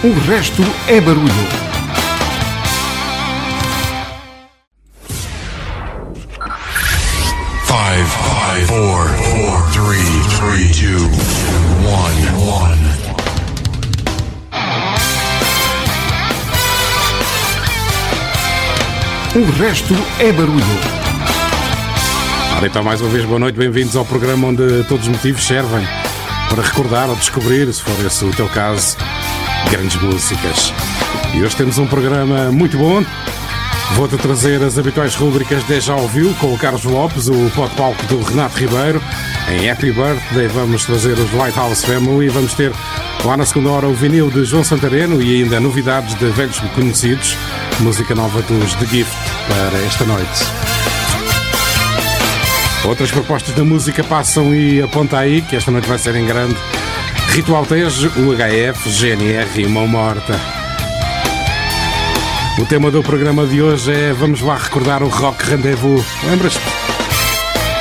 O resto é barulho. Five, five, four, four, three, three, two, one, one. O resto é barulho. Ora, então, mais uma vez, boa noite, bem-vindos ao programa onde todos os motivos servem para recordar ou descobrir, se for esse o teu caso, grandes músicas. E hoje temos um programa muito bom. Vou-te trazer as habituais rubricas Já Ouviu com o Carlos Lopes, o pode palco do Renato Ribeiro. Em Happy Birthday vamos trazer os Lighthouse Family vamos ter lá na segunda hora o vinil de João Santareno e ainda novidades de velhos conhecidos, música nova dos The Gift para esta noite. Outras propostas da música passam e aponta aí que esta noite vai ser em grande. Ritual Tejo, UHF, GNR e Mão Morta. O tema do programa de hoje é Vamos lá recordar o Rock Rendezvous. Lembras-te?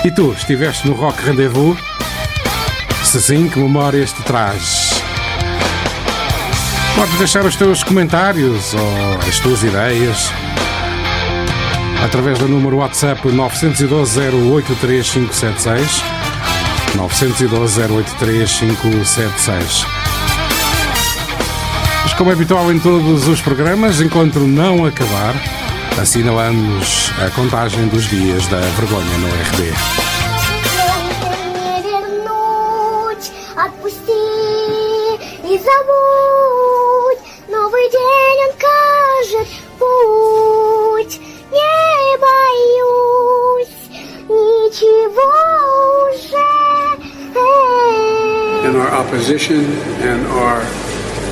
E tu, estiveste no Rock Rendezvous? Se sim, que memórias te traz? Podes deixar os teus comentários ou as tuas ideias através do número WhatsApp 912 083576 912 083576 Mas como é habitual em todos os programas, enquanto não acabar, assinalamos a contagem dos dias da vergonha no RB.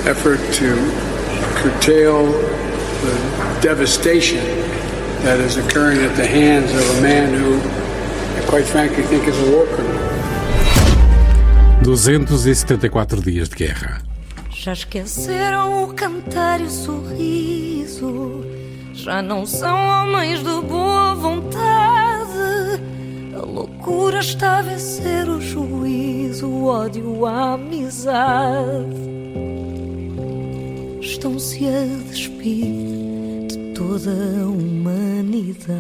Effort to curtail the devastation that is occurring at the hands of a man who, I quite frankly, think is a war criminal. 274 dias de guerra. Já esqueceram o cantar e o sorriso, já não são homens de boa vontade. A loucura está a vencer o juízo, o ódio, a amizade. Estão-se a despir de toda a humanidade.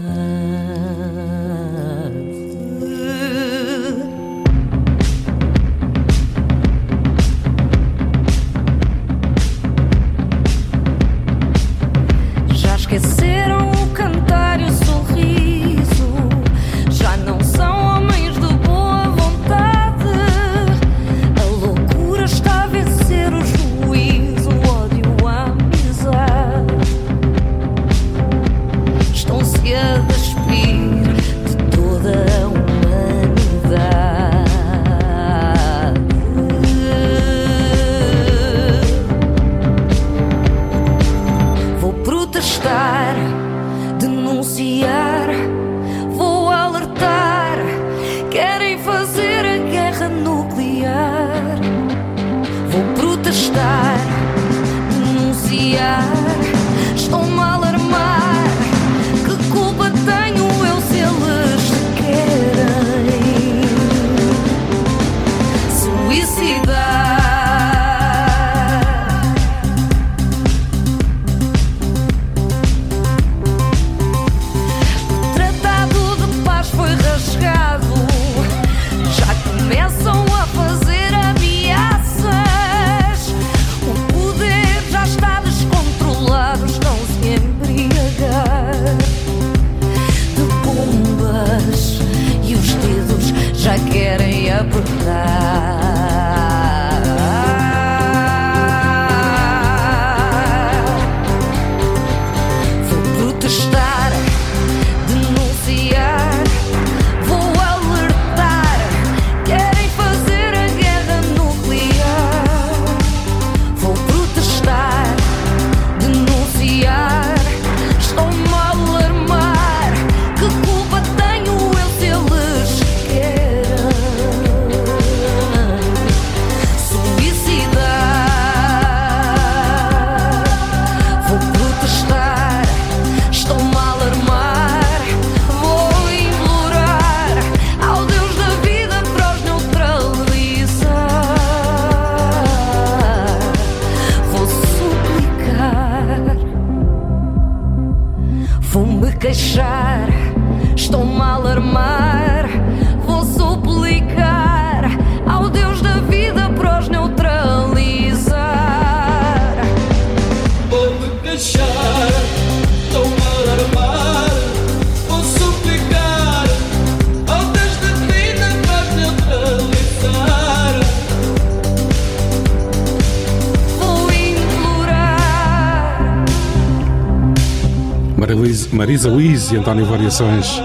Luís e António Variações,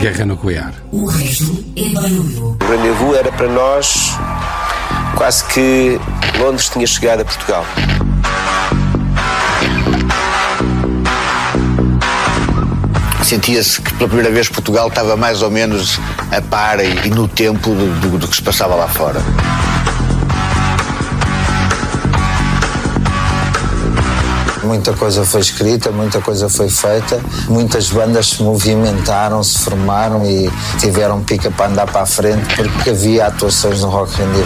Guerra Nuclear. O resto é barulho. O rendezvous era para nós quase que Londres tinha chegado a Portugal. Sentia-se que pela primeira vez Portugal estava mais ou menos a par e, e no tempo do, do- do que se passava lá fora. Muita coisa foi escrita, muita coisa foi feita, muitas bandas se movimentaram, se formaram e tiveram pica para andar para a frente porque havia atuações no Rock. Ele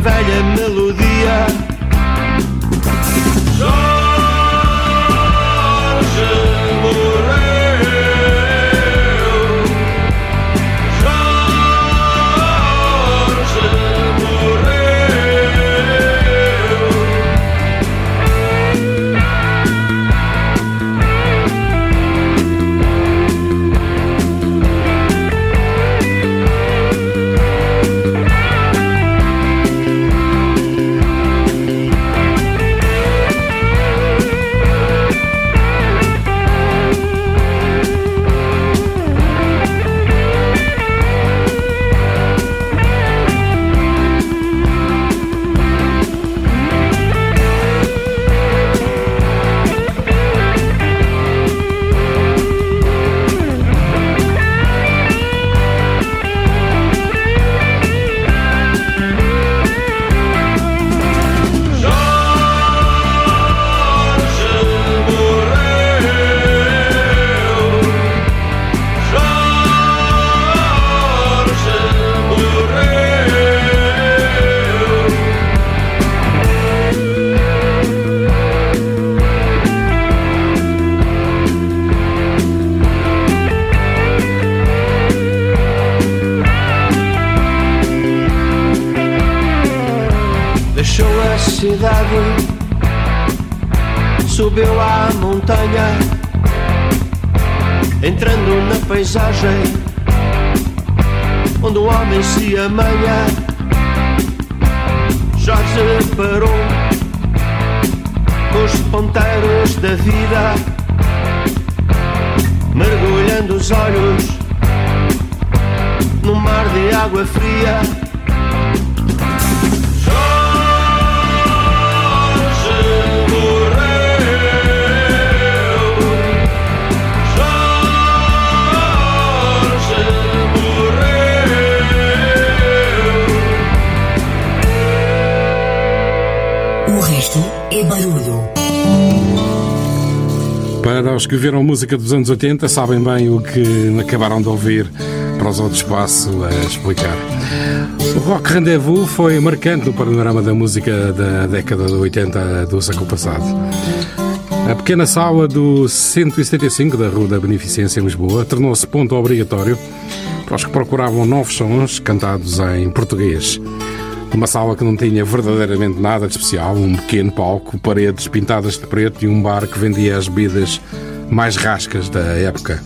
velha melodia. Que viram música dos anos 80, sabem bem o que acabaram de ouvir para os outros espaço a explicar. O Rock Rendezvous foi marcante no panorama da música da década de 80 do século passado. A pequena sala do 175 da Rua da Beneficência em Lisboa tornou-se ponto obrigatório para os que procuravam novos sons cantados em português. Uma sala que não tinha verdadeiramente nada de especial, um pequeno palco, paredes pintadas de preto e um bar que vendia as bebidas mais rascas da época.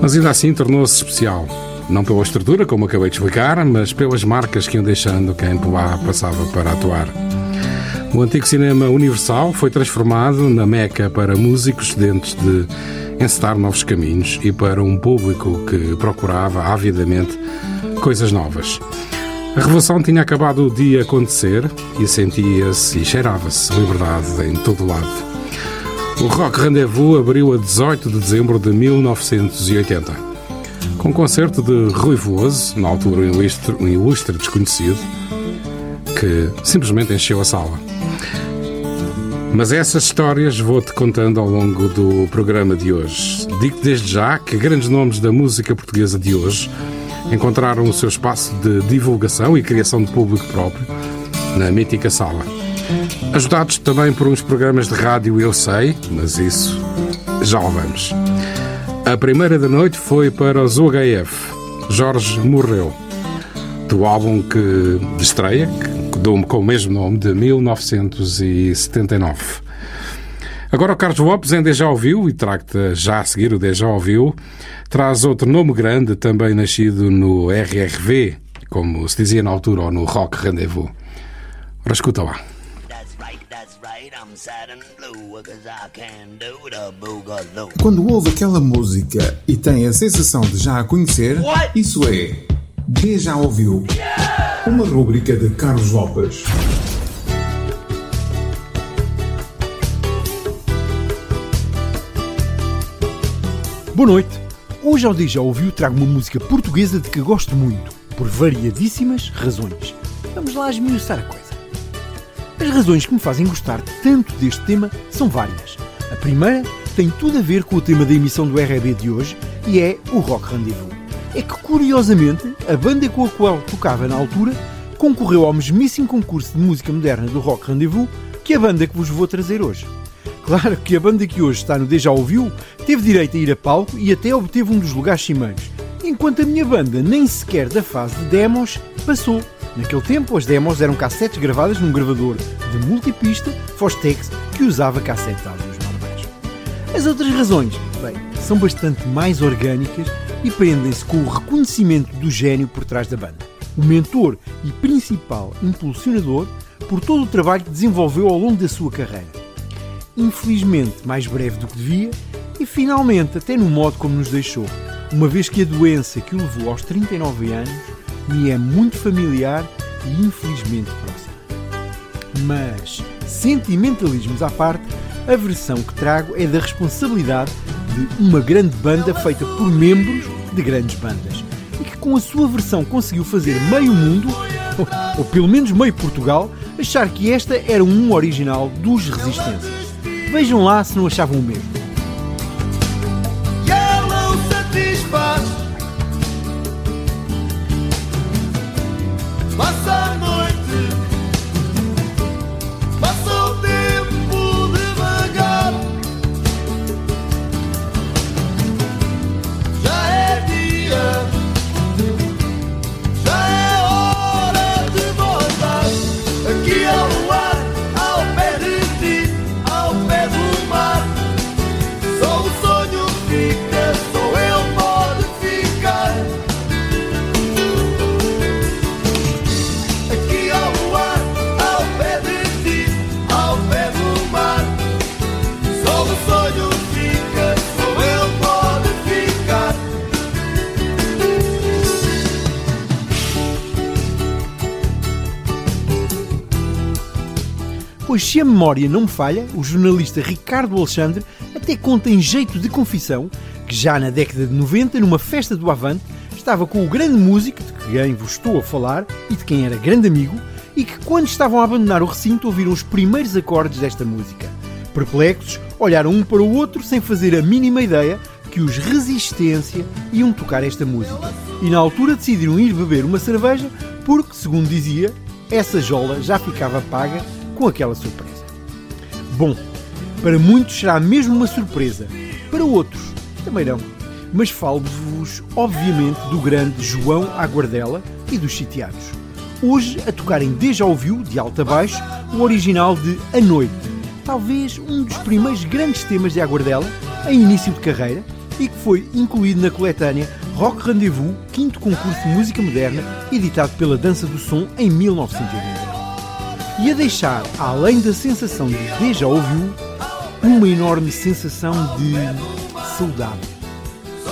Mas ainda assim tornou-se especial. Não pela estrutura, como acabei de explicar, mas pelas marcas que iam deixando quem por lá passava para atuar. O antigo cinema Universal foi transformado na meca para músicos sedentes de encetar novos caminhos e para um público que procurava avidamente coisas novas. A revolução tinha acabado de acontecer e sentia-se e cheirava-se liberdade em todo lado. O Rock Rendezvous abriu a 18 de dezembro de 1980, com um concerto de Rui Veloso, na altura um ilustre, um ilustre desconhecido, que simplesmente encheu a sala. Mas essas histórias vou-te contando ao longo do programa de hoje. Digo desde já que grandes nomes da música portuguesa de hoje encontraram o seu espaço de divulgação e criação de público próprio na mítica sala. Ajudados também por uns programas de rádio, eu sei, mas isso já lá vamos. A primeira da noite foi para os UHF. Jorge morreu. Do álbum que estreia, que dou com o mesmo nome, de 1979. Agora o Carlos Lopes em Deja Ouviu, e trago-te já a seguir o Deja Ouviu, traz outro nome grande, também nascido no RRV, como se dizia na altura, ou no Rock Rendezvous. Ora, escuta lá. Quando ouve aquela música e tem a sensação de já a conhecer, isso é Deja Ouviu, uma rúbrica de Carlos Lopes. Boa noite. Hoje ao Deja Ouviu trago uma música portuguesa de que gosto muito, por variadíssimas razões. Vamos lá esmiuçar a coisa. As razões que me fazem gostar tanto deste tema são várias. A primeira tem tudo a ver com o tema da emissão do RB de hoje e é o Rock Rendezvous. É que, curiosamente, a banda com a qual tocava na altura concorreu ao mesmíssimo concurso de música moderna do Rock Rendezvous que a banda que vos vou trazer hoje. Claro que a banda que hoje está no Deja Ouviu teve direito a ir a palco e até obteve um dos lugares cimeiros, enquanto a minha banda nem sequer da fase de demos passou. Naquele tempo, as demos eram cassetes gravadas num gravador de multipista Fostex que usava cassetes áudios normais. As outras razões, bem, são bastante mais orgânicas e prendem-se com o reconhecimento do gênio por trás da banda. O mentor e principal impulsionador por todo o trabalho que desenvolveu ao longo da sua carreira. Infelizmente, mais breve do que devia e finalmente até no modo como nos deixou, uma vez que a doença que o levou aos 39 anos me é muito familiar e infelizmente próxima. Mas, sentimentalismos à parte, a versão que trago é da responsabilidade de uma grande banda feita por membros de grandes bandas e que com a sua versão conseguiu fazer meio mundo, ou, ou pelo menos meio Portugal, achar que esta era um original dos Resistências. Vejam lá se não achavam o mesmo. Passa se a memória não me falha, o jornalista Ricardo Alexandre até conta em jeito de confissão que já na década de 90, numa festa do Avante, estava com o grande músico de quem vos estou a falar e de quem era grande amigo, e que quando estavam a abandonar o recinto ouviram os primeiros acordes desta música. Perplexos, olharam um para o outro sem fazer a mínima ideia que os Resistência iam tocar esta música. E na altura decidiram ir beber uma cerveja porque, segundo dizia, essa jola já ficava paga com aquela surpresa. Bom, para muitos será mesmo uma surpresa, para outros também não. Mas falo-vos, obviamente, do grande João Aguardela e dos sitiados. Hoje a tocarem Deja Ouviu, de alta a baixo, o original de A Noite, talvez um dos primeiros grandes temas de Aguardela, em início de carreira, e que foi incluído na coletânea Rock Rendezvous, quinto concurso de música moderna, editado pela Dança do Som em 1989. E a deixar, além da sensação de Deja Ouviu, uma enorme sensação de saudade.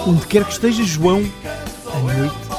Onde quer que esteja João, a noite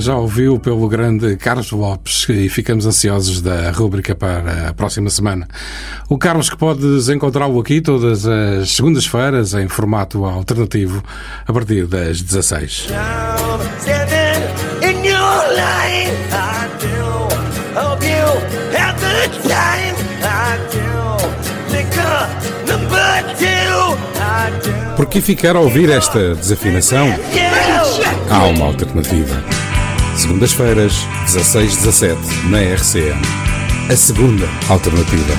já ouviu pelo grande Carlos Lopes e ficamos ansiosos da rúbrica para a próxima semana. O Carlos que podes encontrá-lo aqui todas as segundas-feiras em formato alternativo a partir das 16. Standing in your line, I do. Hope you have the time, I do. Liquor number two, I do. Por que ficar a ouvir esta desafinação? Há uma alternativa. Segundas-feiras, 16-17, na RCM. A segunda alternativa.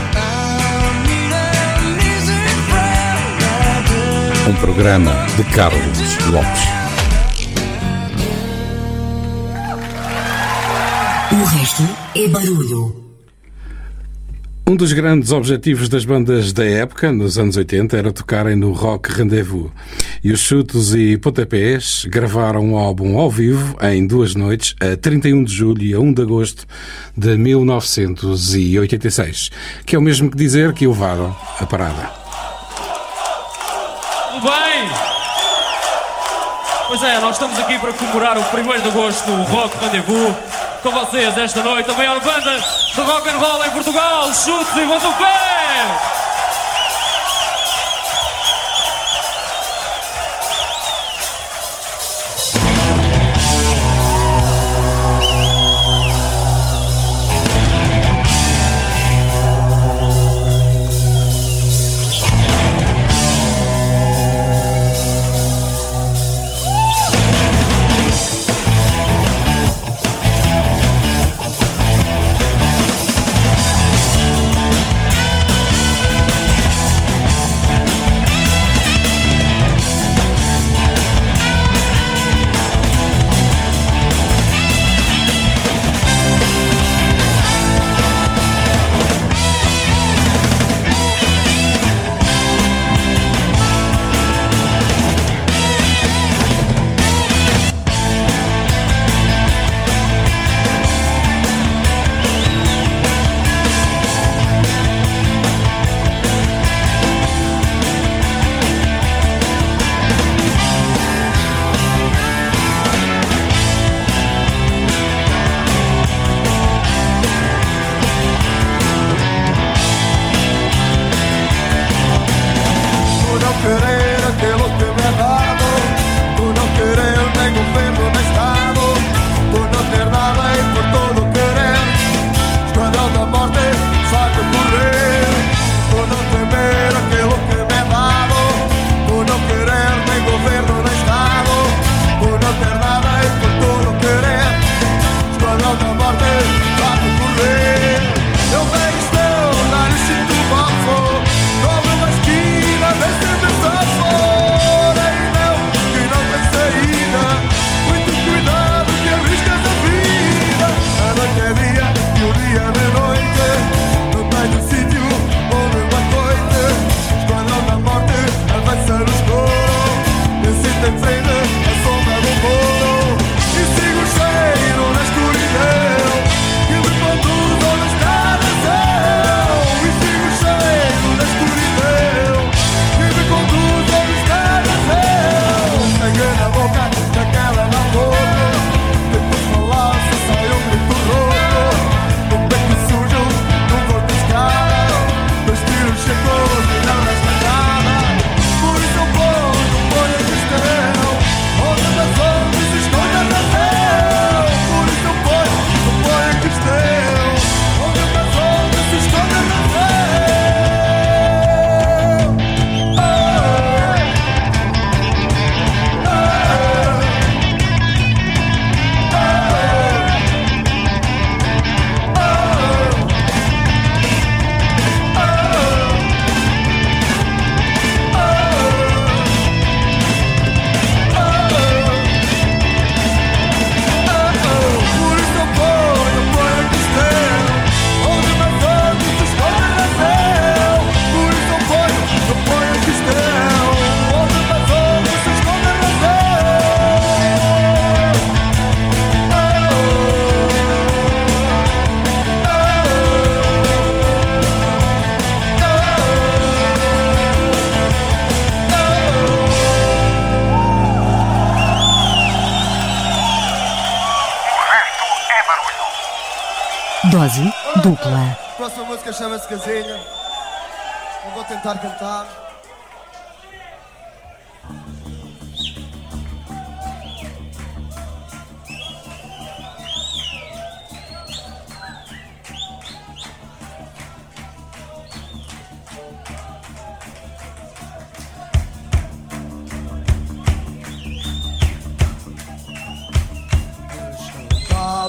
Um programa de Carlos Lopes. O resto é barulho. Um dos grandes objetivos das bandas da época, nos anos 80, era tocarem no Rock Rendezvous. E os Chutos e Pontapés gravaram um álbum ao vivo em duas noites, a 31 de julho e a 1 de agosto de 1986, que é o mesmo que dizer que levaram a parada. Tudo bem? Pois é, nós estamos aqui para comemorar o 1 de agosto no Rock Rendezvous com vocês esta noite, a maior banda de rock and roll em Portugal, Chutes e Pontapés!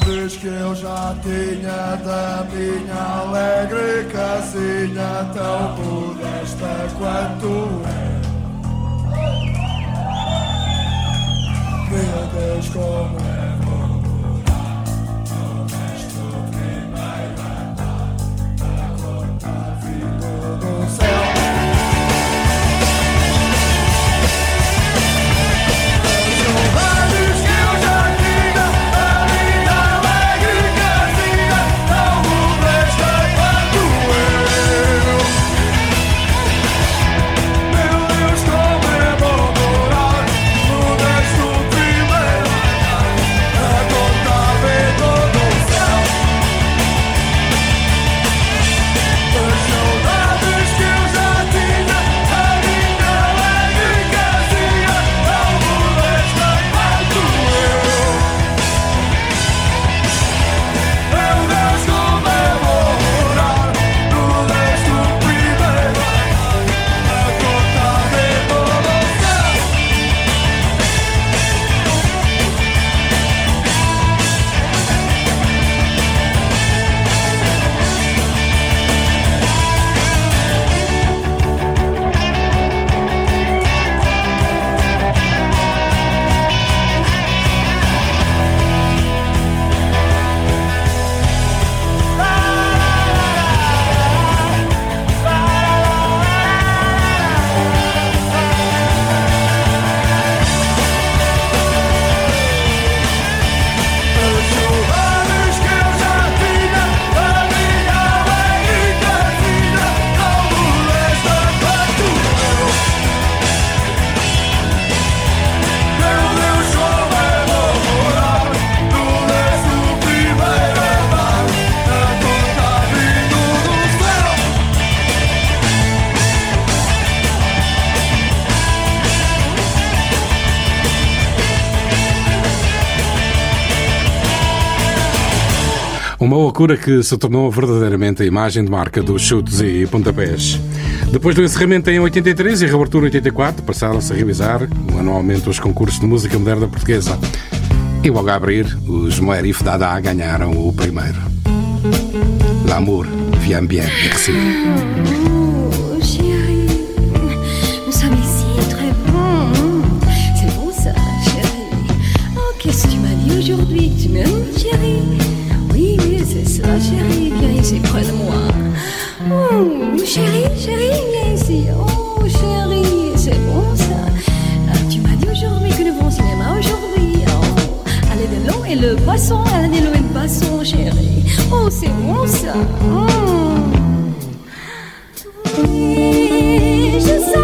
Sabes que eu já tinha da minha alegre casinha Tão modesta quanto é Meu Deus, como loucura que se tornou verdadeiramente a imagem de marca dos chutes e pontapés. Depois do encerramento em 83 e reabertura em 84, passaram-se a revisar anualmente os concursos de música moderna portuguesa. E logo a abrir, os Moerif Dada ganharam o primeiro. L'amour vient bien, merci. c'est bon ça. Mmh. Oui, je sais.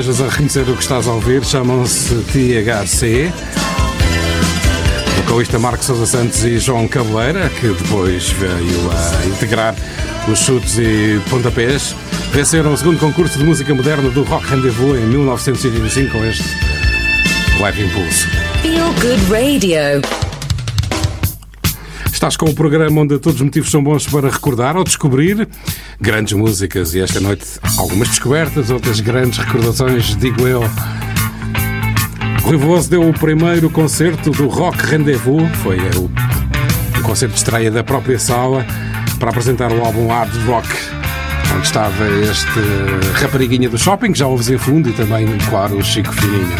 Estejas a reconhecer o que estás a ouvir. Chamam-se THC. Vocalista Marcos Sousa Santos e João Cabeleira, que depois veio a integrar os chutes e pontapés, venceram o segundo concurso de música moderna do Rock Rendezvous em 1985 com este leve impulso. Feel Good Radio. Estás com o programa onde todos os motivos são bons para recordar ou descobrir grandes músicas e esta noite algumas descobertas, outras grandes recordações, digo eu. Rui Veloso deu o primeiro concerto do Rock Rendezvous, foi o, o concerto de estreia da própria sala para apresentar o álbum Hard Rock, onde estava este rapariguinha do shopping, que já ouves em fundo, e também, claro, o Chico Fininho.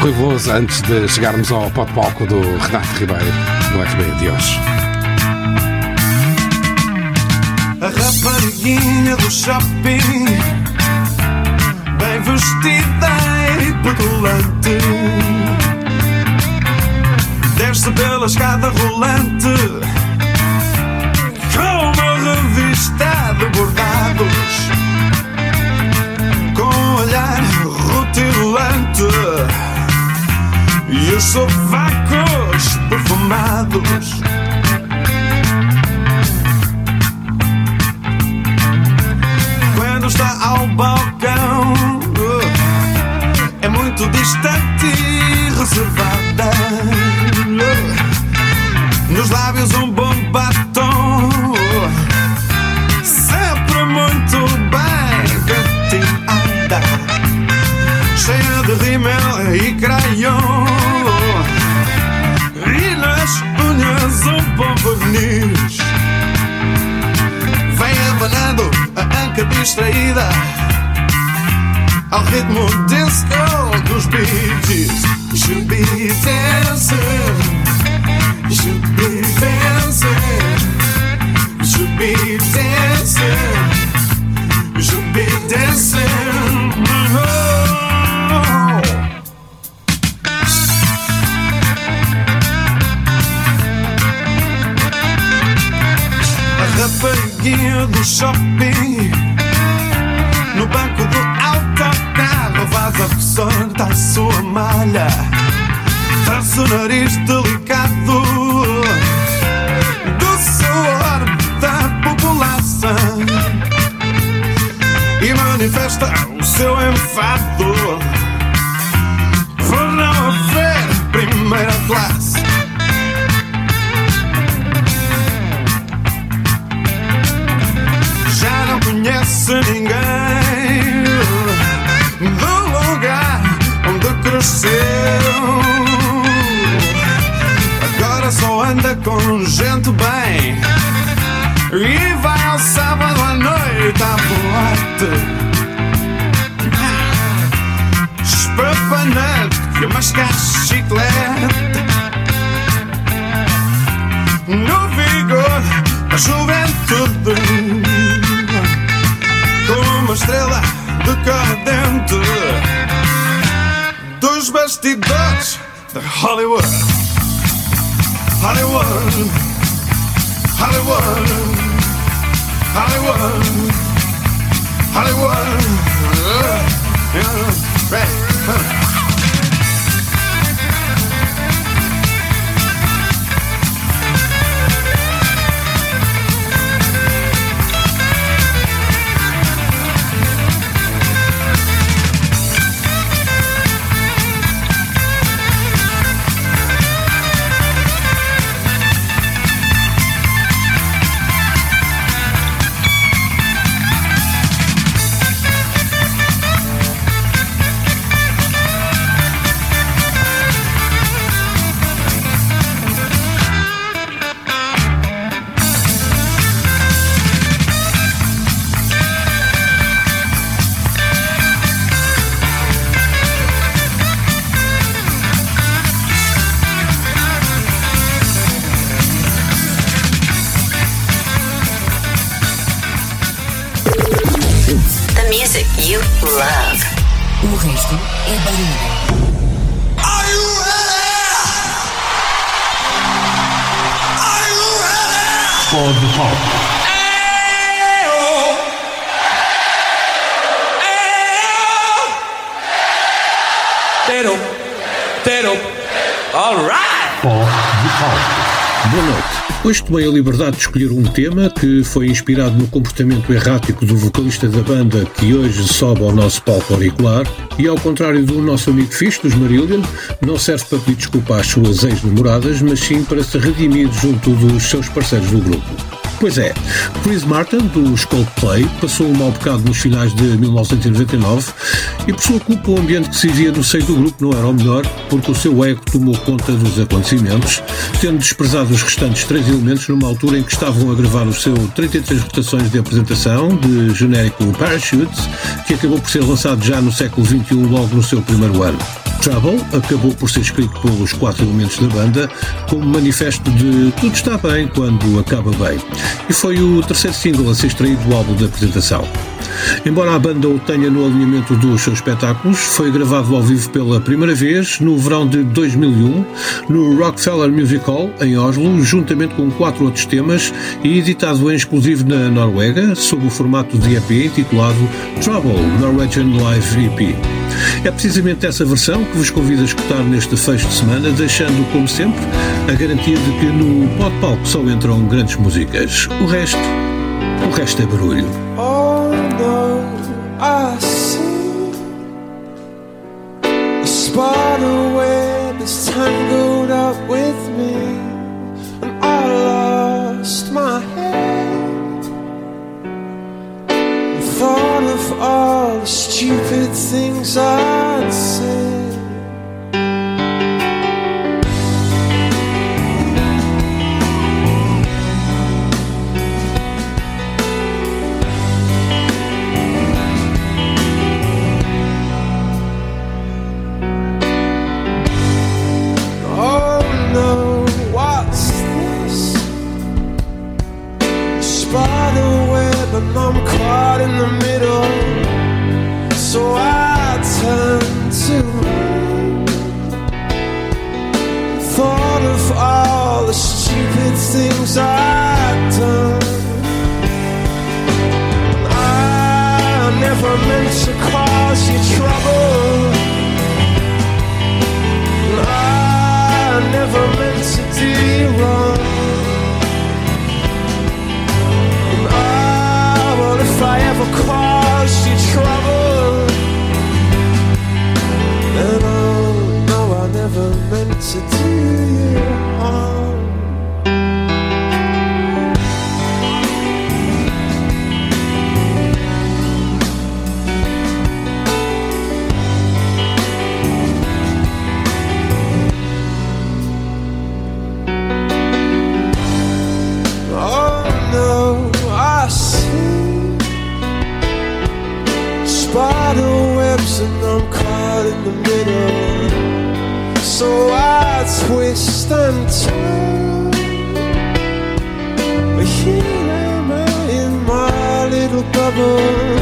Rui Veloso, antes de chegarmos ao pó de palco do Renato Ribeiro, no FB de hoje. A rapariguinha do shopping. Bem vestida e petulante. Desce pela escada rolante. Com uma revista de bordados. Com um olhar rutilante. E os sovacos perfumados ao balcão é muito distante e reservada. Nos lábios um bom batom, sempre muito bem penteada, cheia de rímel e crayon. E nas unhas um bom verniz distraída ao ritmo disco dos beats. Should be dancing, should be dancing, should be dancing, should be dancing. Oh. A rapariga do shopping sorte a sua malha. Traz o nariz delicado do suor da população e manifesta o seu enfado por não haver primeira classe. Já não conhece ninguém cresceu. Agora só anda com gente bem e vai ao sábado à noite à boate. Espapanante e a mascar chiclete. No vigor da juventude, como uma estrela decadente dus best die Dutch Hollywood. Hollywood, Hollywood, Hollywood, Hollywood. Yeah, yeah, right. Huh. Boa noite. Hoje tomei a liberdade de escolher um tema que foi inspirado no comportamento errático do vocalista da banda que hoje sobe ao nosso palco auricular e, ao contrário do nosso amigo Fish, dos Marillion, não serve para pedir desculpa às suas ex-namoradas, mas sim para se redimir junto dos seus parceiros do grupo. Pois é, Chris Martin, dos Coldplay, passou um mau bocado nos finais de 1999 e, por sua culpa, o ambiente que se vivia no seio do grupo não era o melhor, porque o seu ego tomou conta dos acontecimentos, tendo desprezado os restantes três elementos numa altura em que estavam a gravar o seu 33 rotações de apresentação de genérico Parachutes, que acabou por ser lançado já no século XXI, logo no seu primeiro ano. Trouble acabou por ser escrito pelos quatro elementos da banda como manifesto de tudo está bem quando acaba bem, e foi o terceiro single a ser extraído do álbum de apresentação. Embora a banda o tenha no alinhamento dos seus espetáculos, foi gravado ao vivo pela primeira vez no verão de 2001 no Rockefeller Music Hall, em Oslo, juntamente com quatro outros temas e editado em exclusivo na Noruega, sob o formato de EP intitulado Trouble Norwegian Live EP. É precisamente essa versão que vos convido a escutar neste fecho de semana, deixando, como sempre, a garantia de que no Pod Palco só entram grandes músicas. O resto, o resto é barulho. All the stupid things I'd said. I'm caught in the middle. So I turn to rain. Thought of all the stupid things I've done. I never meant to cause you trouble. I never meant to do you wrong. I, ever caused you trouble, then oh no, I never meant to do the middle. So I twist and turn. But here am I in my little bubble,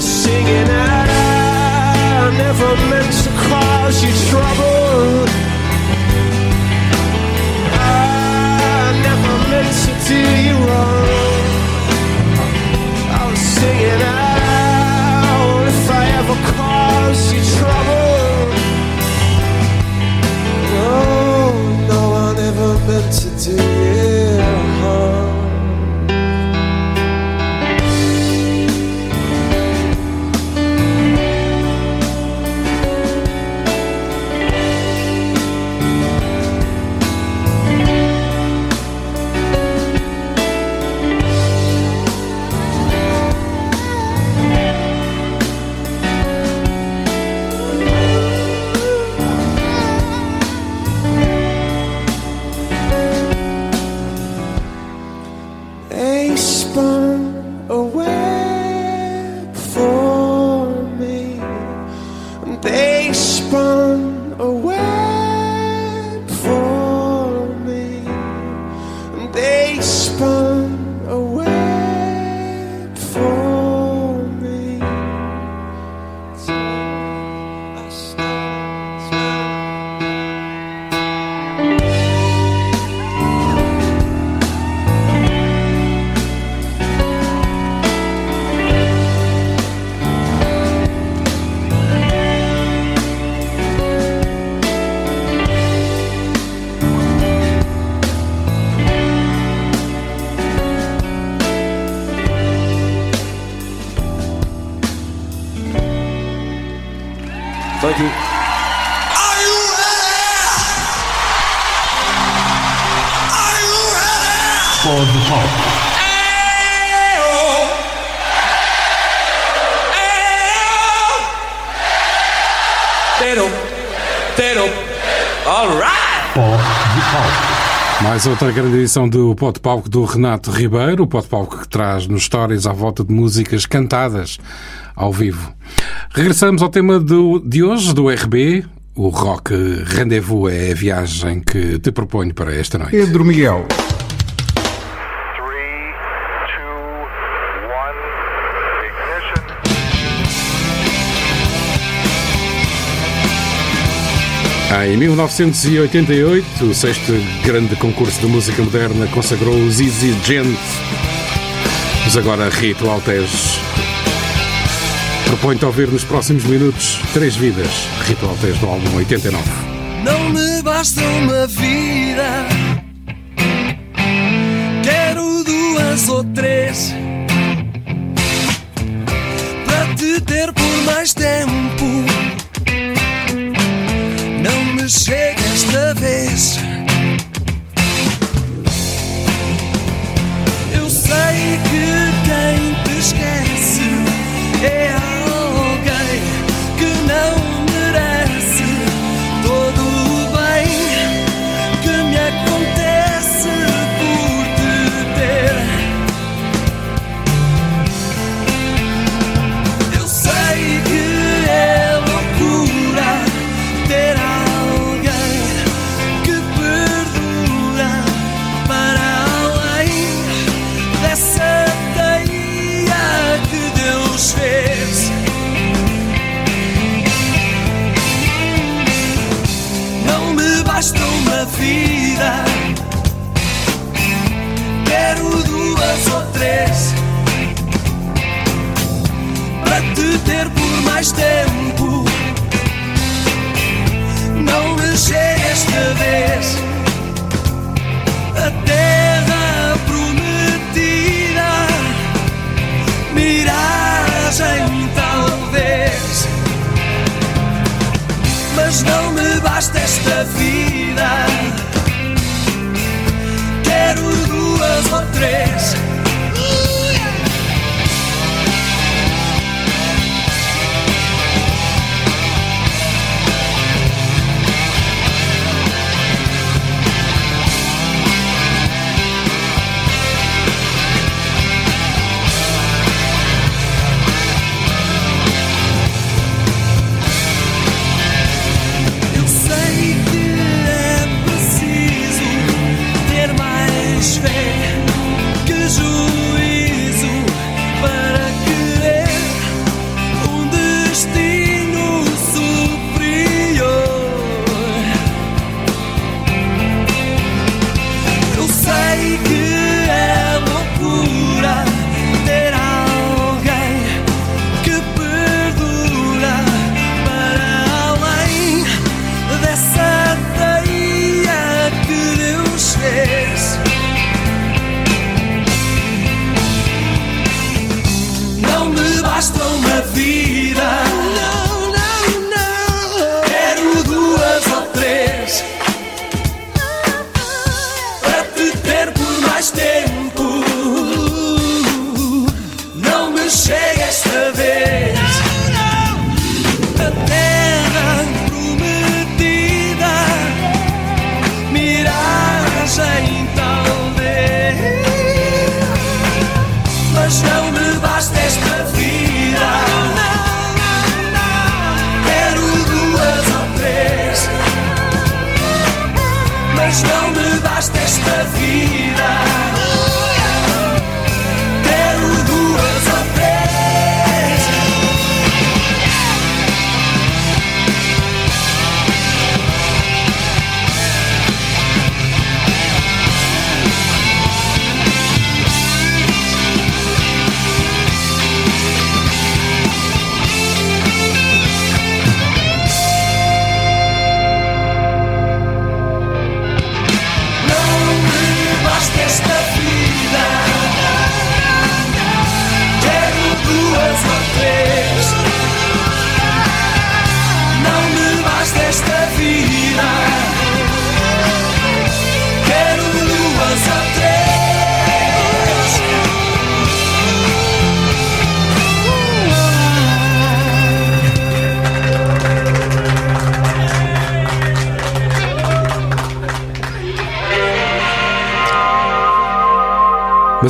singing out. I never meant to cause you trouble. I never meant to do you wrong. To do you Mais outra grande edição do Pote Palco do Renato Ribeiro, o Pote Palco que traz-nos histórias à volta de músicas cantadas ao vivo. Regressamos ao tema do, de hoje, do RB. O Rock Rendezvous é a viagem que te proponho para esta noite. Pedro Miguel. Em 1988, o sexto grande concurso de música moderna consagrou os Gent. Mas agora Rito Altes. Proponho-te ouvir nos próximos minutos Três Vidas, Rito Altes do álbum 89. Não me basta uma vida, quero duas ou três para te ter por mais tempo. Chega esta vez. Eu sei que quem te esquece é mais tempo. Não chega esta vez a terra prometida, miragem talvez, mas não me basta esta vida. Quero duas ou três.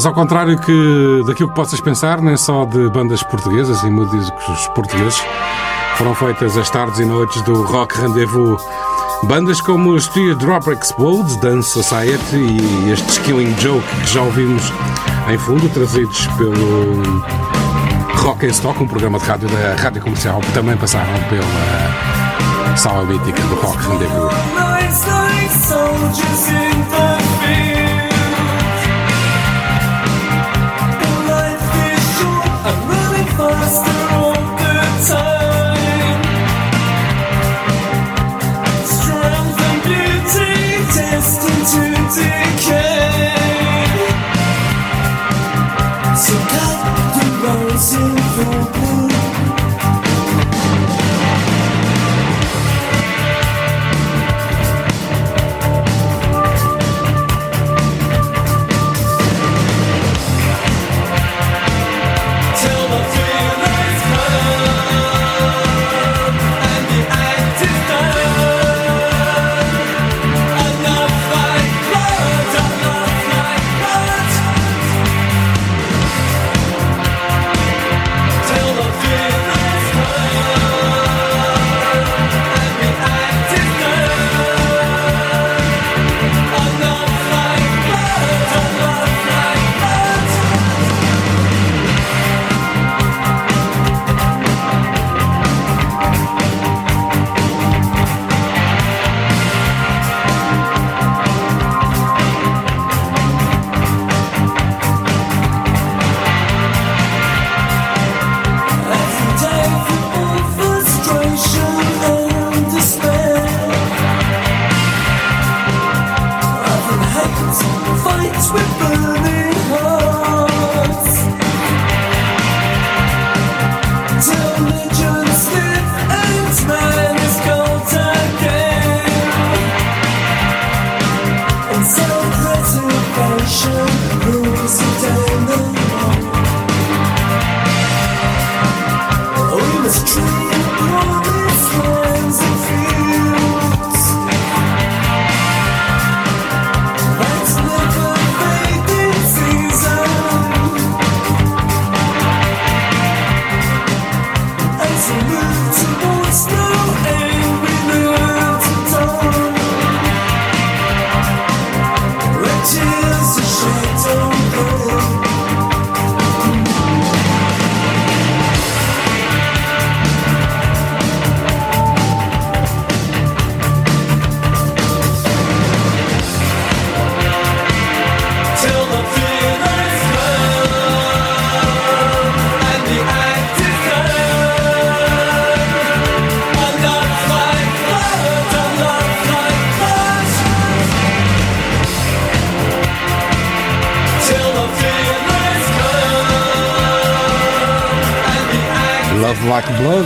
Ao contrário que daquilo que possas pensar, nem só de bandas portuguesas e músicos portugueses, foram feitas as tardes e noites do Rock Rendezvous. Bandas como os Teardrop Explodes, Dance Society e estes Killing Joke que já ouvimos em fundo, trazidos pelo Rock and Stock, um programa de rádio da Rádio Comercial, que também passaram pela sala mítica do Rock Rendezvous.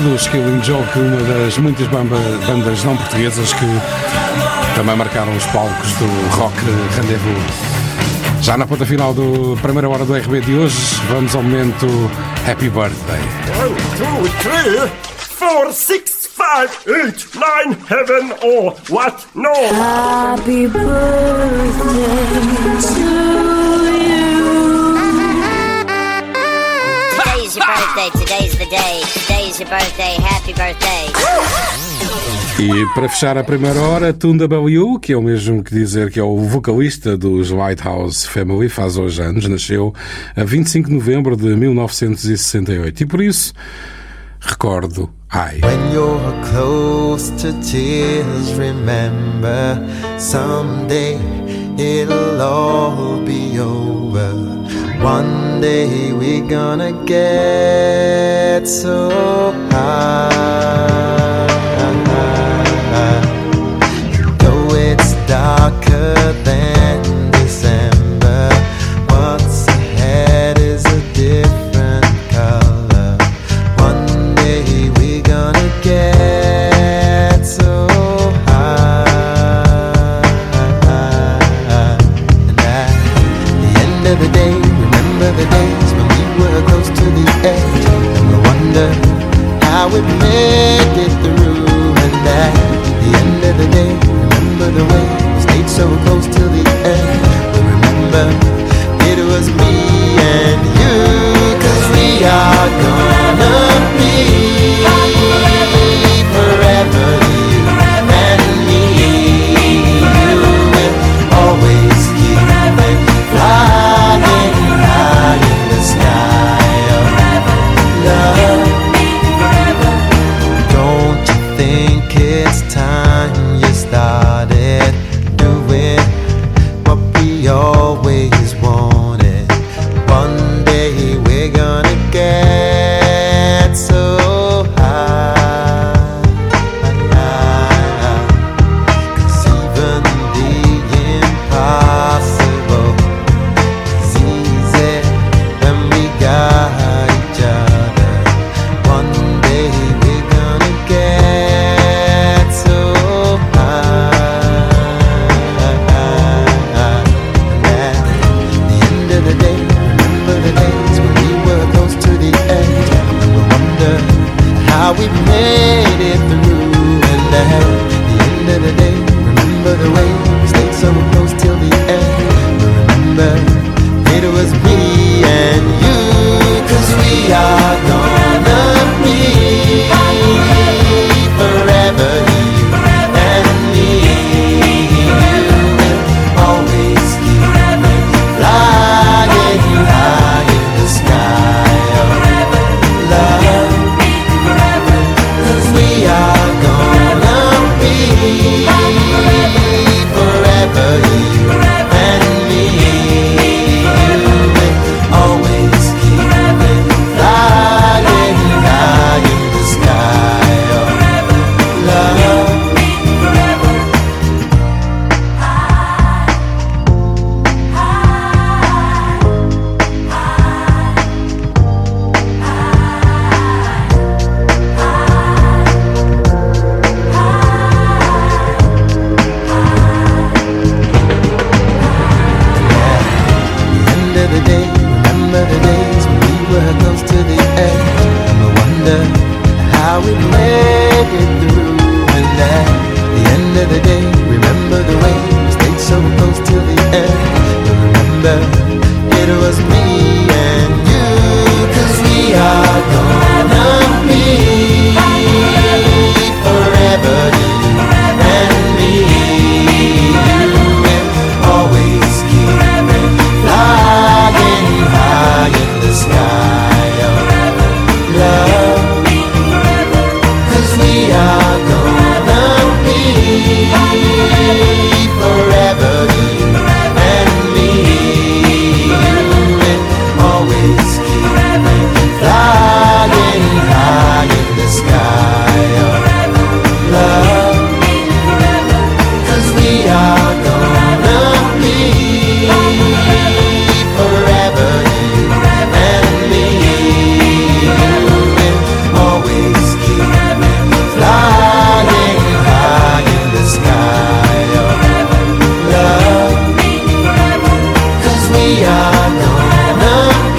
Like Blood, os Killing Joke, uma das muitas bamba- bandas não portuguesas que também marcaram os palcos do Rock Rendezvous. Já na ponta final da primeira hora do RB de hoje, vamos ao momento Happy Birthday. One, two, three, four, six, five, eight, nine, heaven or what? No. Happy birthday to your birthday, today's the day. Today's your birthday, happy birthday. E para fechar a primeira hora, Tunda Bellew, que é o mesmo que dizer que é o vocalista dos Lighthouse Family, faz hoje anos, nasceu a 25 de novembro de 1968. E por isso, recordo Ai. When you're close to tears, remember someday it'll all be over. One day we're gonna get so high. We wonder how we made it through. And at the end of the day, remember the way we stayed so close till the end. Remember it was me and you. Cause we are gonna be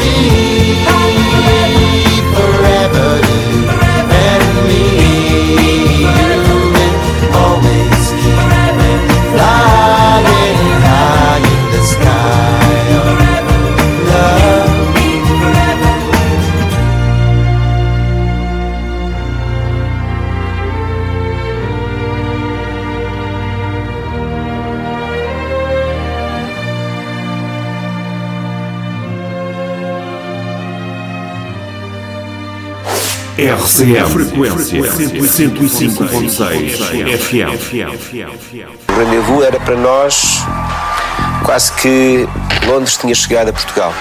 me. RCM, frequência 105.6 FM. O rendezvous era para nós quase que Londres tinha chegado a Portugal.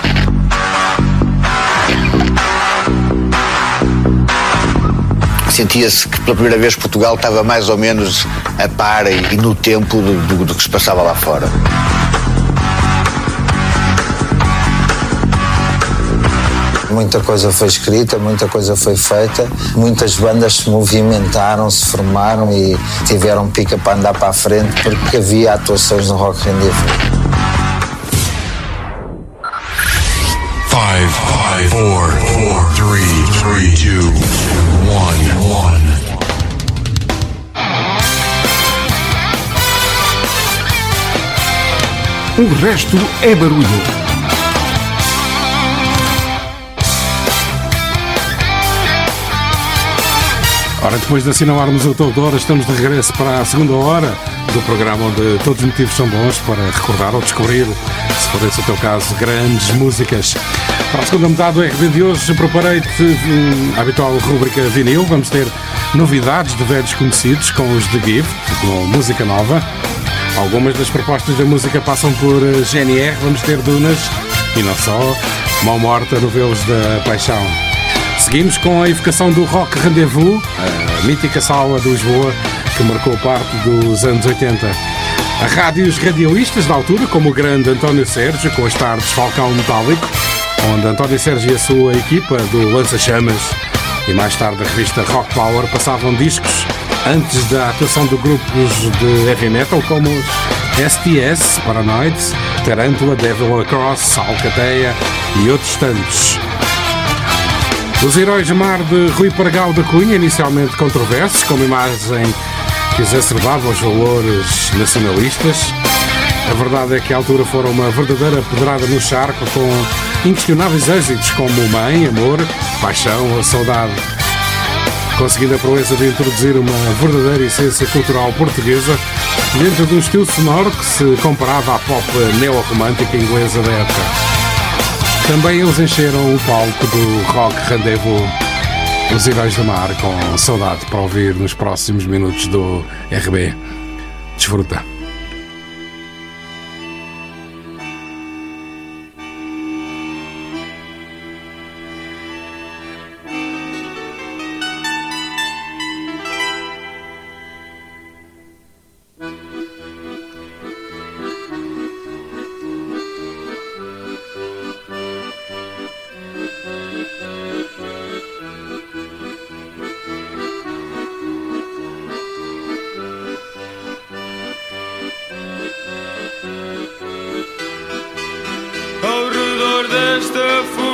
Sentia-se que pela primeira vez Portugal estava mais ou menos a par e, no tempo do, do- do que se passava lá fora. Muita coisa foi escrita, muita coisa foi feita, muitas bandas se movimentaram, se formaram e tiveram pica para andar para a frente porque havia atuações no Rock Rendezvous. Five, five, four, four, three, three, two, one, one. O resto é barulho. Ora, depois de assinalarmos o topo de hora, estamos de regresso para a segunda hora do programa onde todos os motivos são bons para recordar ou descobrir, se for esse o teu caso, grandes músicas. Para a segunda metade do RB de hoje, preparei-te hum, a habitual rúbrica vinil. Vamos ter novidades de velhos conhecidos com os The Gift, com música nova. Algumas das propostas da música passam por eh, GNR, vamos ter Dunas e não só, Mão Morta, Novelos da Paixão. Seguimos com a evocação do Rock Rendezvous, a mítica sala de Lisboa que marcou parte dos anos 80. A rádios radioístas da altura, como o grande António Sérgio, com as tardes Falcão Metálico, onde António Sérgio e a sua equipa do Lança Chamas e mais tarde a revista Rock Power passavam discos antes da atuação de grupos de heavy metal como STS, Paranoids, Tarantula, Devil Across, Alcateia e outros tantos. Os Heróis de Mar de Rui Pargal da Cunha, inicialmente controversos, com uma imagem que exacerbava os valores nacionalistas. A verdade é que à altura foram uma verdadeira pedrada no charco, com inquestionáveis êxitos como Mãe, Amor, Paixão ou Saudade. Conseguindo a proeza de introduzir uma verdadeira essência cultural portuguesa dentro de um estilo sonoro que se comparava à pop neo-romântica inglesa da época. Também eles encheram o palco do Rock Rendezvous. Os Heróis do Mar, com saudade para ouvir nos próximos minutos do RB. Desfruta. Desta fogueira,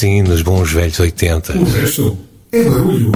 Assim nos bons velhos 80. O resto é barulho.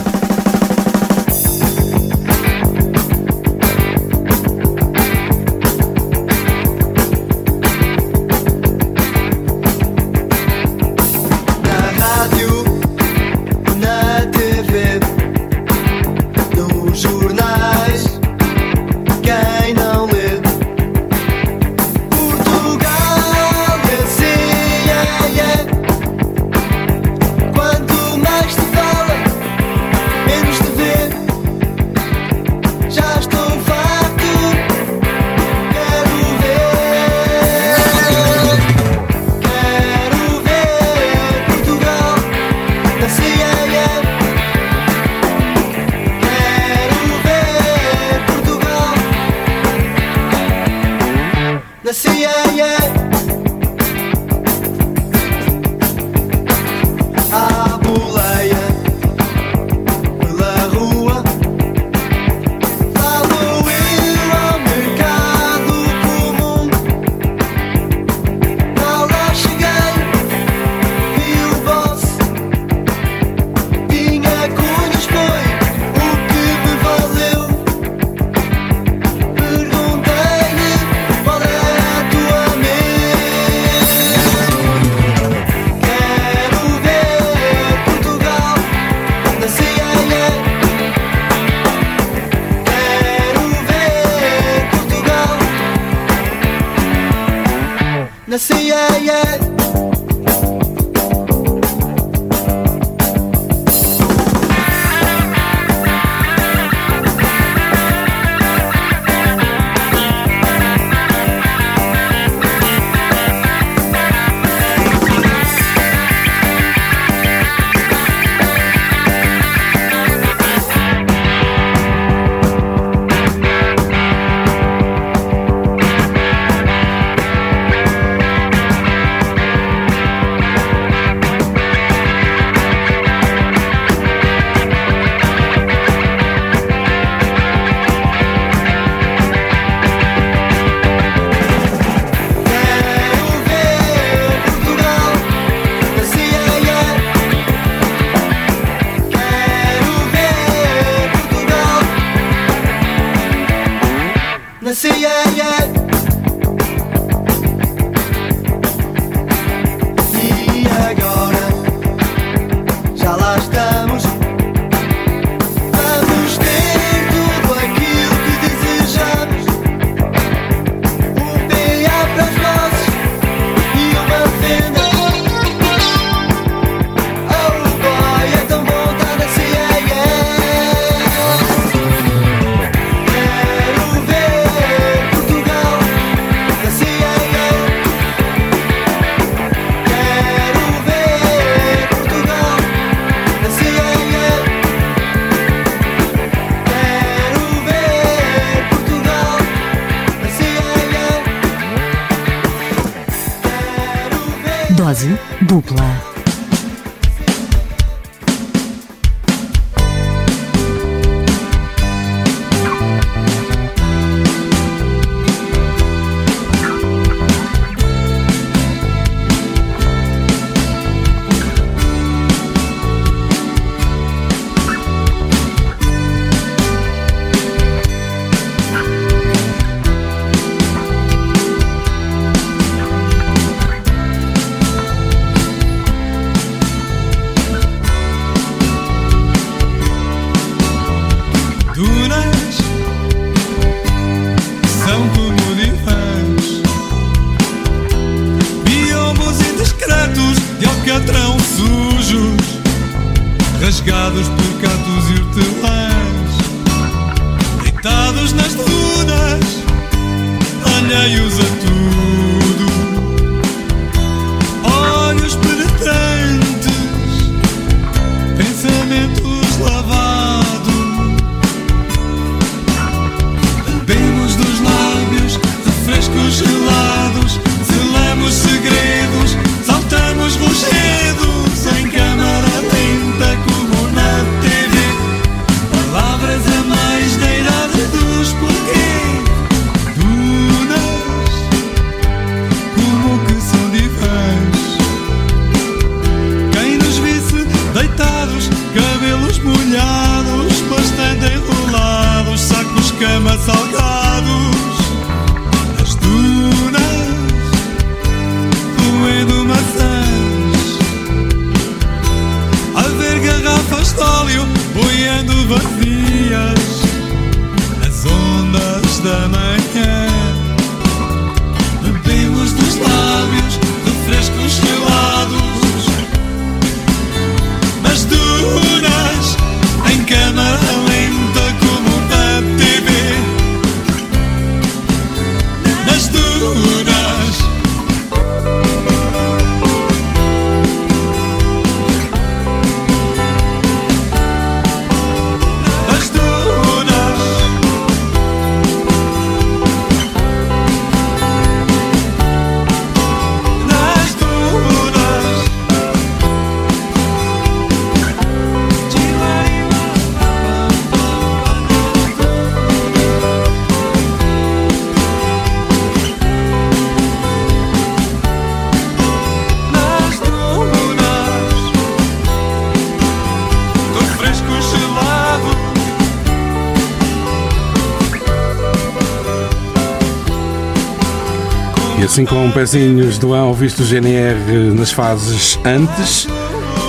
Assim com pezinhos do Ão, visto o GNR nas fases antes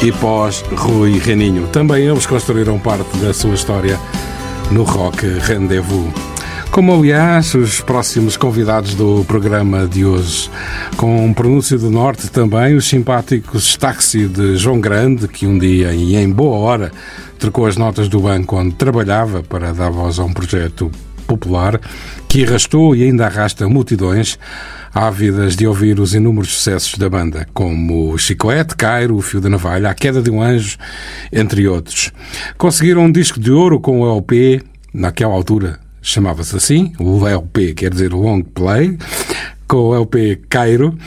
e pós Rui Reninho. Também eles construíram parte da sua história no Rock Rendezvous. Como, aliás, os próximos convidados do programa de hoje. Com pronúncio do Norte também, os simpáticos táxi de João Grande, que um dia e em boa hora trocou as notas do banco onde trabalhava para dar voz a um projeto popular que arrastou e ainda arrasta multidões ávidas de ouvir os inúmeros sucessos da banda, como Chiclete, Cairo, O Fio da Navalha, A Queda de um Anjo, entre outros. Conseguiram um disco de ouro com o LP, naquela altura chamava-se assim, o LP quer dizer Long Play, com o LP Cairo,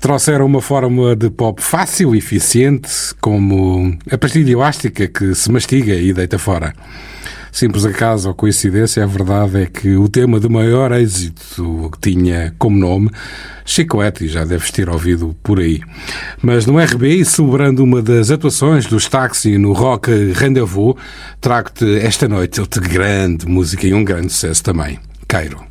trouxeram uma fórmula de pop fácil e eficiente, como a pastilha elástica que se mastiga e deita fora. Simples acaso ou coincidência, a verdade é que o tema de maior êxito que tinha como nome Chiclete, já deves ter ouvido por aí. Mas no RB, celebrando uma das atuações dos Táxi no Rock Rendezvous, trago-te esta noite outra grande música e um grande sucesso também, Cairo.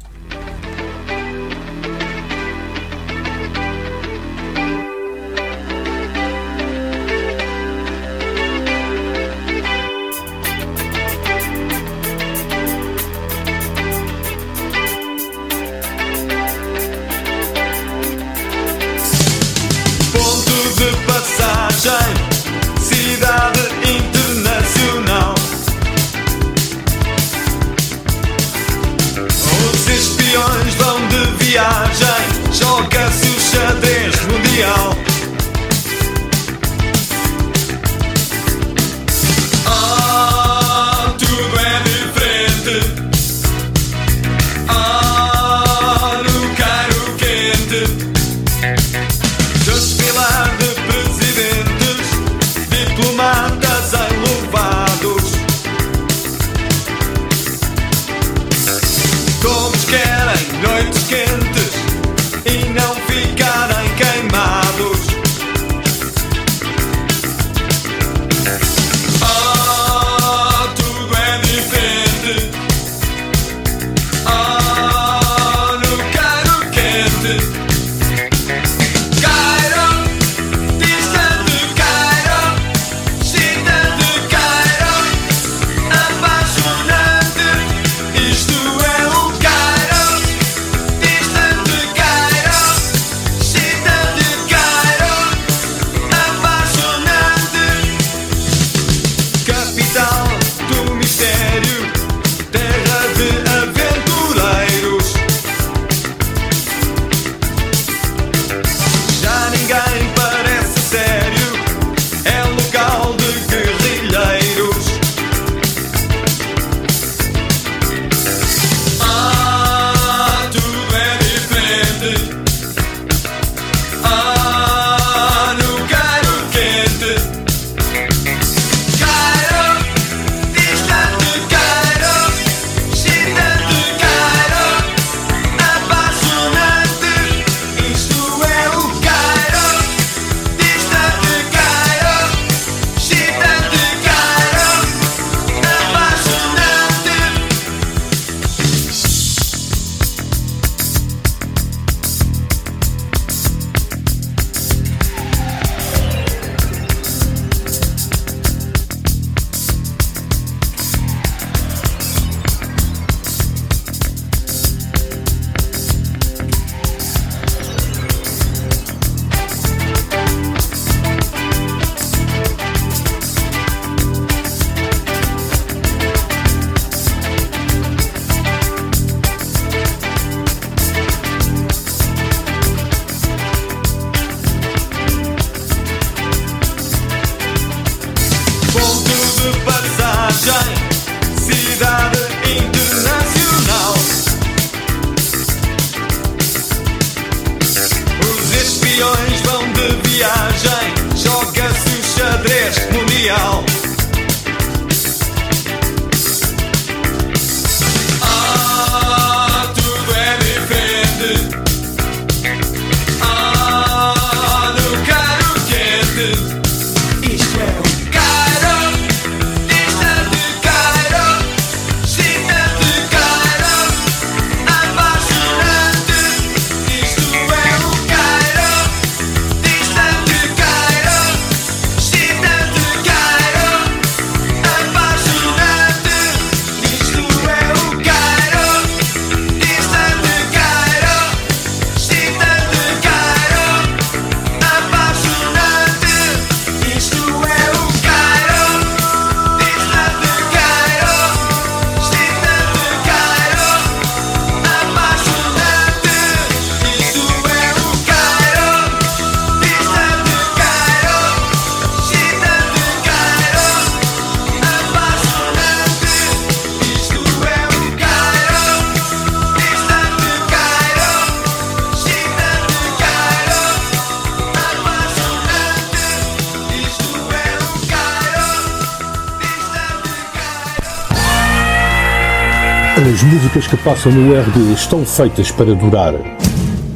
músicas que passam no RB estão feitas para durar.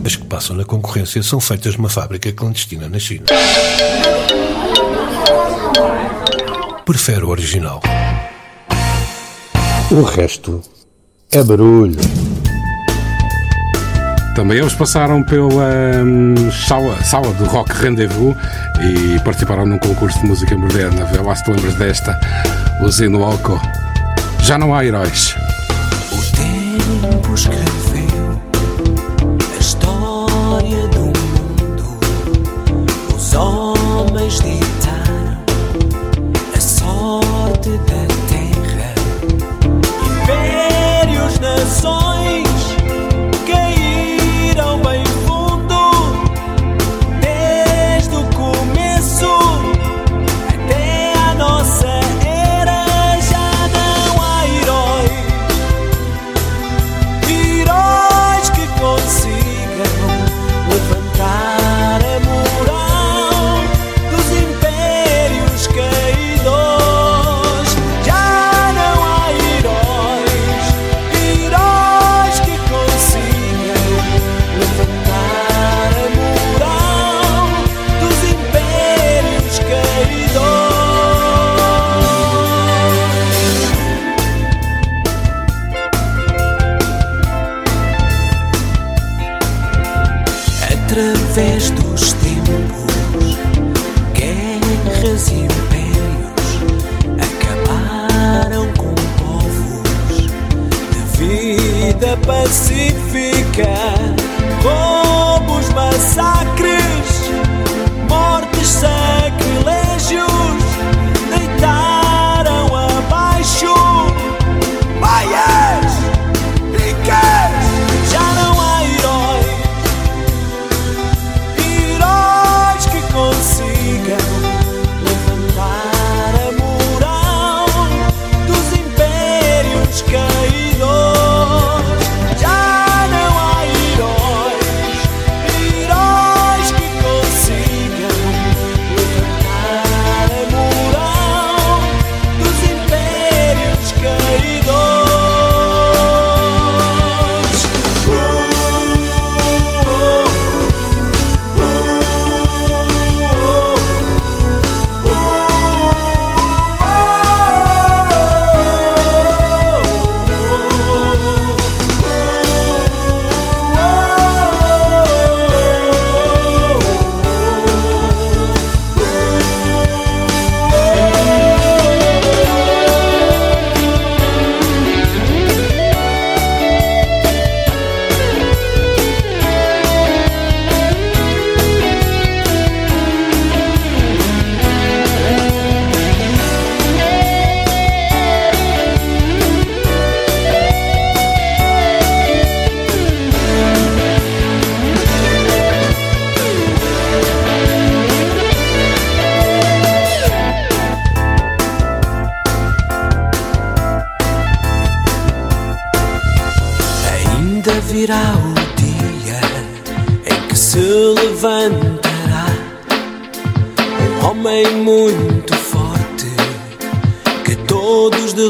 As que passam na concorrência são feitas numa fábrica clandestina na China. Prefere o original. O resto é barulho. Também eles passaram pela hum, sala, sala do Rock Rendezvous e participaram num concurso de música moderna. Vê lá se te lembras desta, usando álcool. Já não há heróis. pushkin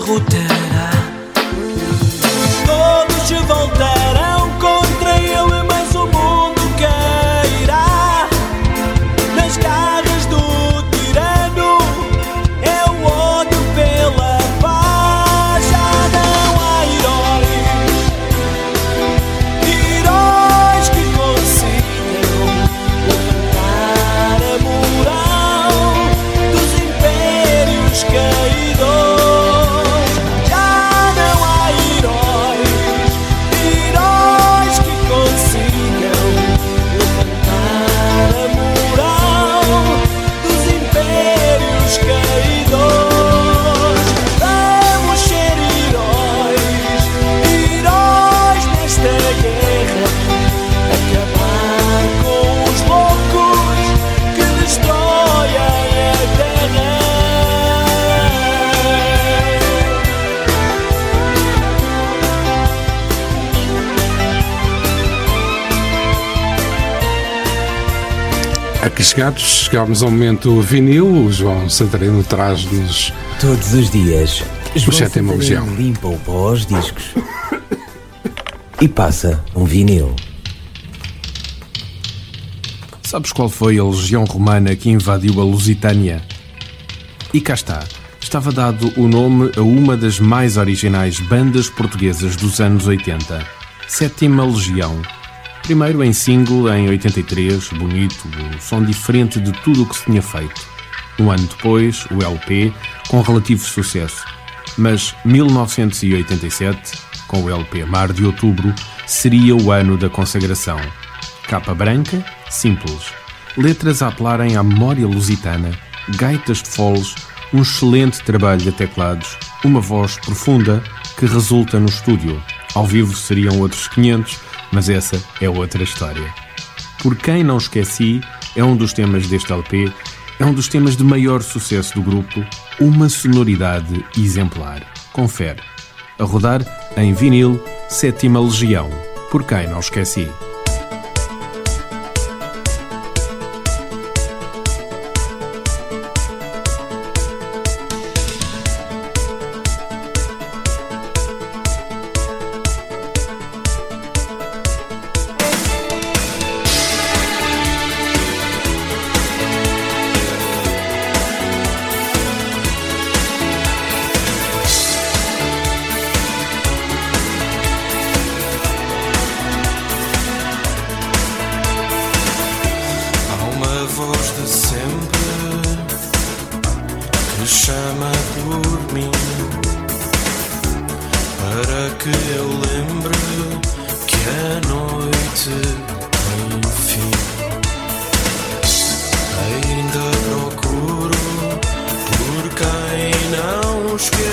Route. gatos, chegámos ao momento vinil. O João Santareno traz-nos. Todos os dias, João Santareno legião. limpa o pó aos discos e passa um vinil. Sabes qual foi a legião romana que invadiu a Lusitânia? E cá está. Estava dado o nome a uma das mais originais bandas portuguesas dos anos 80, Sétima Legião Primeiro em single em 83, bonito, um som diferente de tudo o que se tinha feito. Um ano depois, o LP, com relativo sucesso. Mas 1987, com o LP Mar de Outubro, seria o ano da consagração. Capa branca, simples. Letras a apelarem à memória lusitana, gaitas de foles, um excelente trabalho de teclados, uma voz profunda que resulta no estúdio. Ao vivo seriam outros 500, mas essa é outra história. Por Quem Não Esqueci é um dos temas deste LP, é um dos temas de maior sucesso do grupo, uma sonoridade exemplar. Confere. A rodar em vinil, Sétima Legião. Por Quem Não Esqueci. Não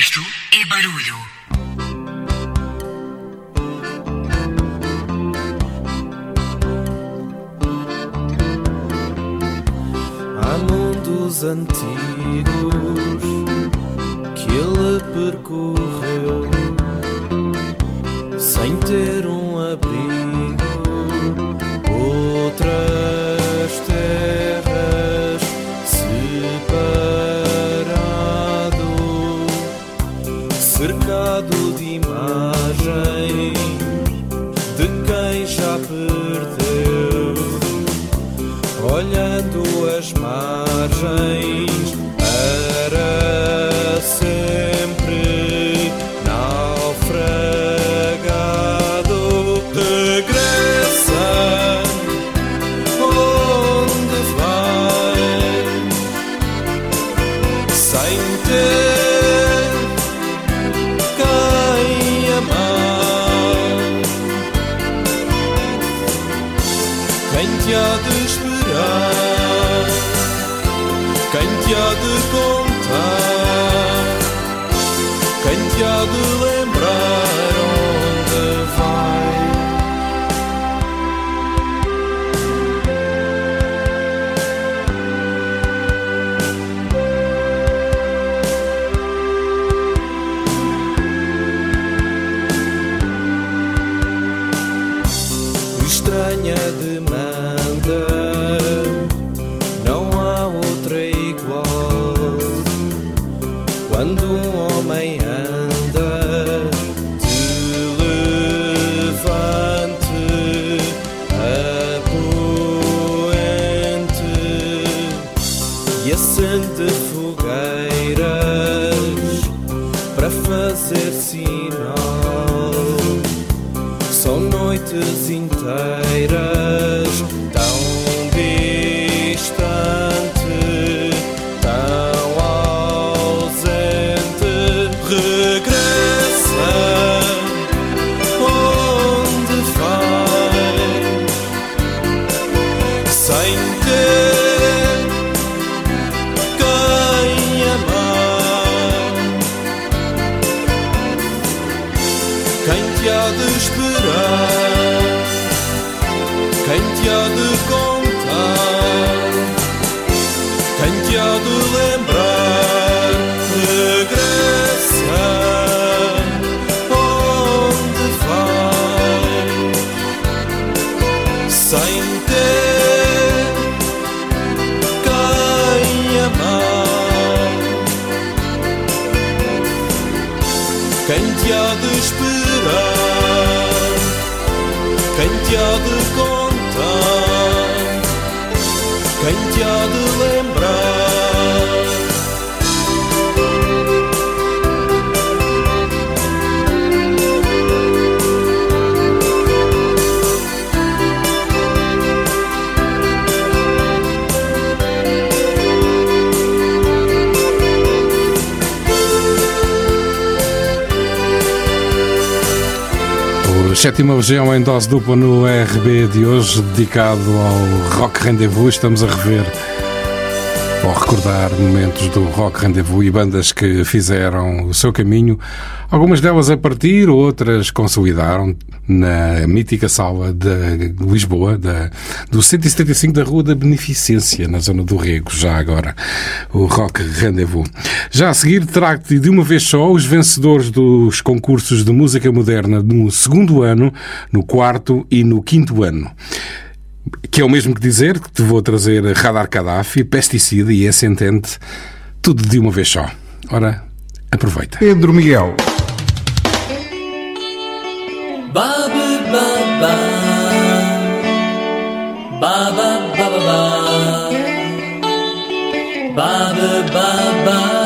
Olhando as margens sétima legião em dose dupla no RB de hoje, dedicado ao Rock Rendezvous. Estamos a rever ou recordar momentos do Rock Rendezvous e bandas que fizeram o seu caminho, algumas delas a partir, outras consolidaram na mítica sala de Lisboa, da, do 175 da Rua da Beneficência, na zona do Rego, já agora, o Rock Rendezvous. Já a seguir, trago-te de uma vez só os vencedores dos concursos de música moderna no segundo ano, no quarto e no quinto ano. Que é o mesmo que dizer que te vou trazer Radar Gaddafi, Pesticida e Essentente, tudo de uma vez só. Ora, aproveita. Pedro Miguel. Ba ba ba ba Ba ba ba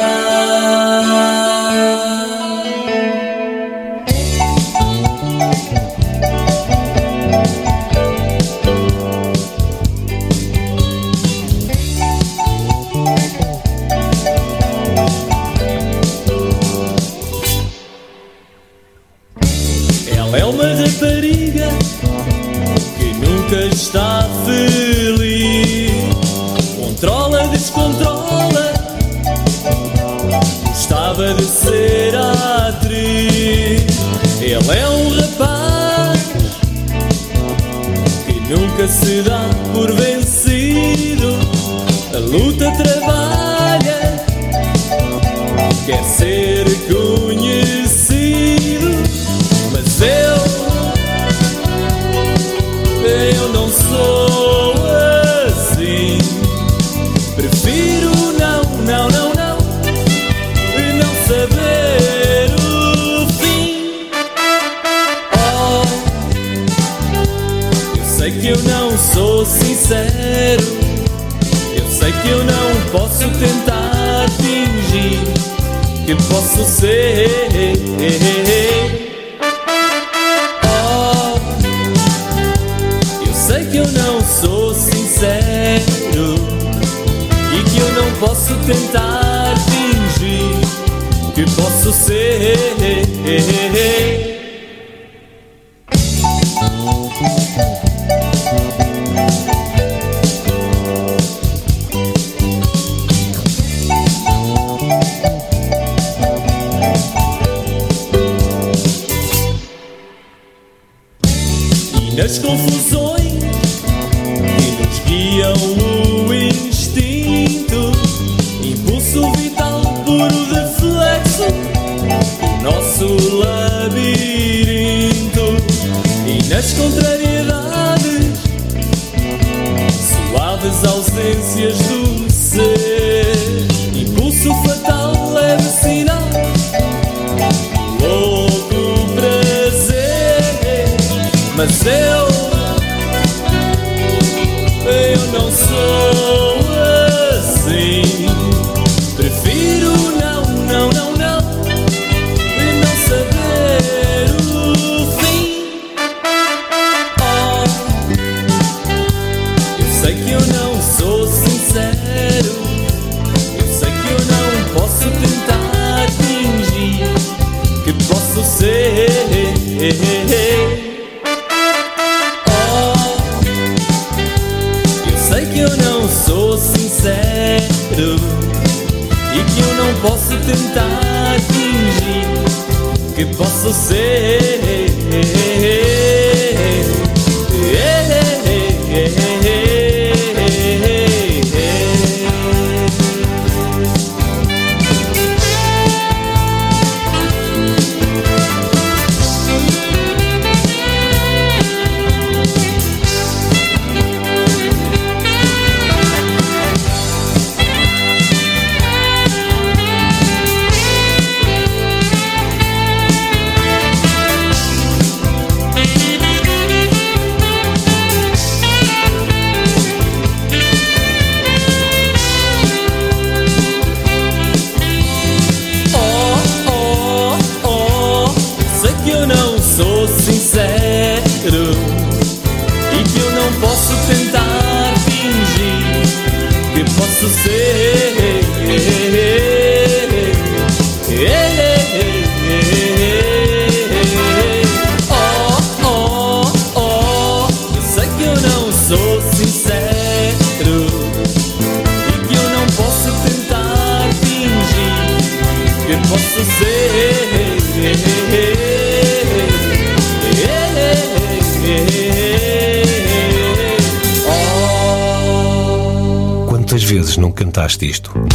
não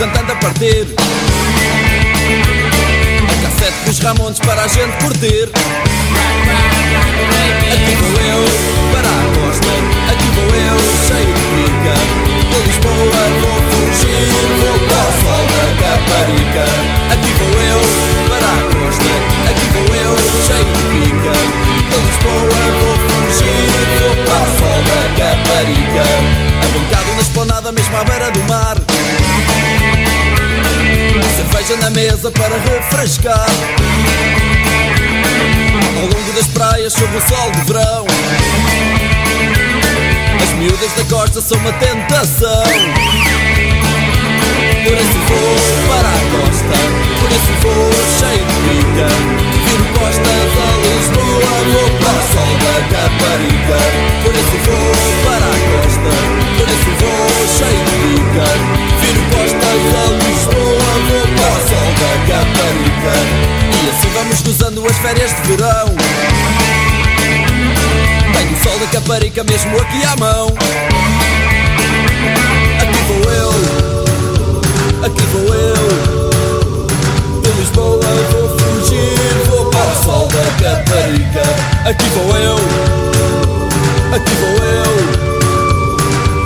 raba o cantante a partir. A cassete dos Ramones para a gente curtir. Aqui vou eu para a costa. Aqui vou eu cheio de pica De Lisboa vou fugir. Vou para o sol da Caparica. Aqui vou eu para a costa. Aqui vou eu cheio de pica De Lisboa vou fugir. Vou para o sol da Caparica. Abancado na esplanada mesmo à beira do mar Cerveja na mesa para refrescar. Ao longo das praias sob o sol de verão As miúdas da costa são uma tentação Por isso vou para a costa Por isso vou cheio de pica Viro costas a Lisboa Vou para o sol da Caparica Por isso vou para a costa Por isso vou cheio de pica Viro costas a Lisboa Vou para o sol da Caparica e assim vamos gozando as férias de verão. Tenho o sol da Caparica mesmo aqui à mão Aqui vou eu. De Lisboa vou fugir, vou para o sol da Caparica. Aqui vou eu, aqui vou eu.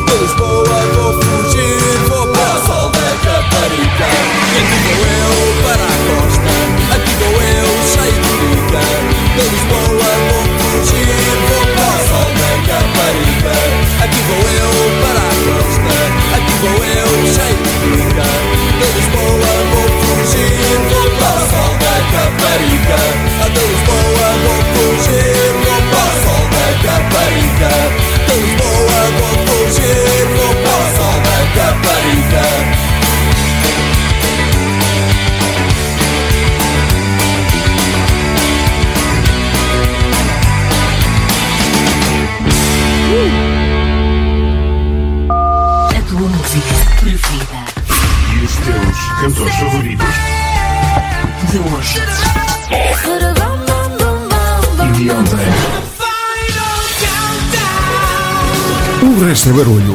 De Lisboa vou fugir, vou para o sol da Caparica. E aqui vou eu para a costa, aqui vou eu cheio de pica. De Lisboa vou fugir, vou para o sol da Caparica. Aqui vou eu para a costa, vou eu de pica. De Lisboa vou fugir, vou para sol da Caparica. A de Lisboa vou fugir, cantores favoritos? de hoje. E de ontem? O resto é barulho.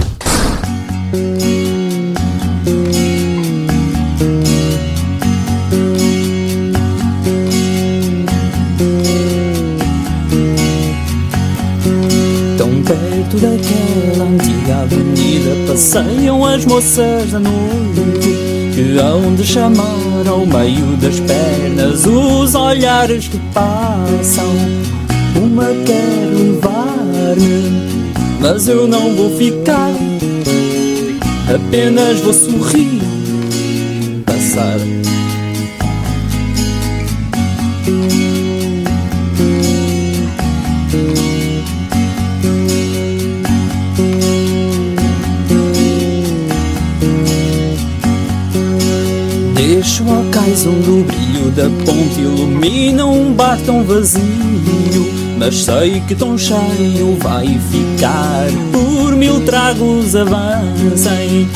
Tão perto daquela antiga avenida Passeiam as moças da noite Que hão de chamar ao meio das pernas Os olhares que passam. Uma quer levar-me Mas eu não vou ficar Apenas vou sorrir tão vazio Mas sei que tão cheio vai ficar. Por mil tragos avancem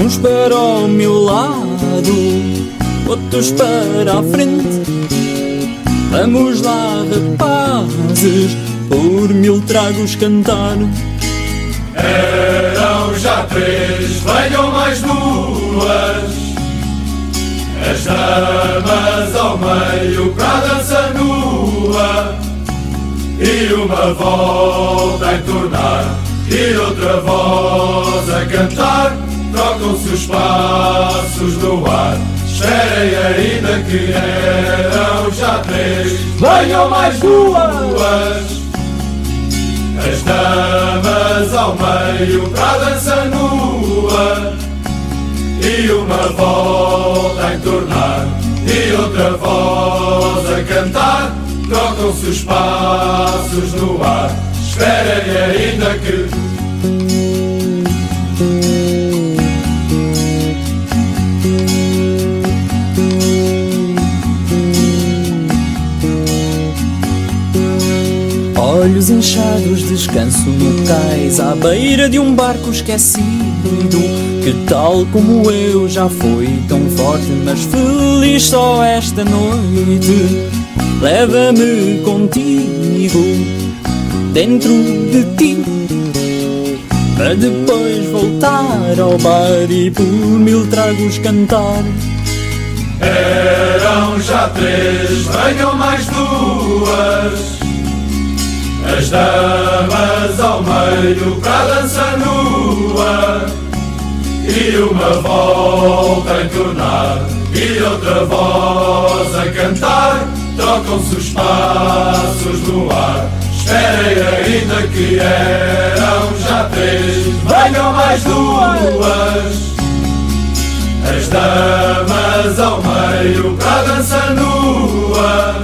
Uns para o meu lado Outros para a frente. Vamos lá rapazes Por mil tragos cantar. Eram já três, venham mais duas. As damas ao meio para a nua. E uma volta a entornar, e outra voz a cantar. Trocam-se os passos no ar. Esperem ainda que eram já três, venham mais duas. As damas ao meio para dança nua E uma volta a entornar E outra voz a cantar Trocam-se os passos no ar. Esperem ainda que Olhos inchados, descanso no cais À beira de um barco esquecido Que tal como eu já foi tão forte Mas feliz só esta noite Leva-me contigo Dentro de ti Para depois voltar ao bar E por mil tragos cantar. Eram já três, venham mais duas. As damas ao meio para a dança nua. E uma volta a entornar E outra voz a cantar Trocam-se os passos no ar. Esperem ainda que eram já três. Venham mais duas. As damas ao meio para dança nua.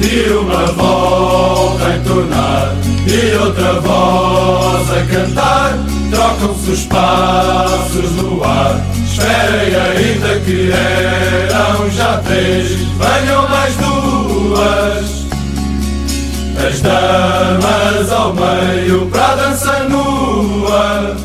E uma volta a entornar. E outra voz a cantar. Trocam-se os passos no ar Esperem ainda que eram já três Venham mais duas As damas ao meio para dança nua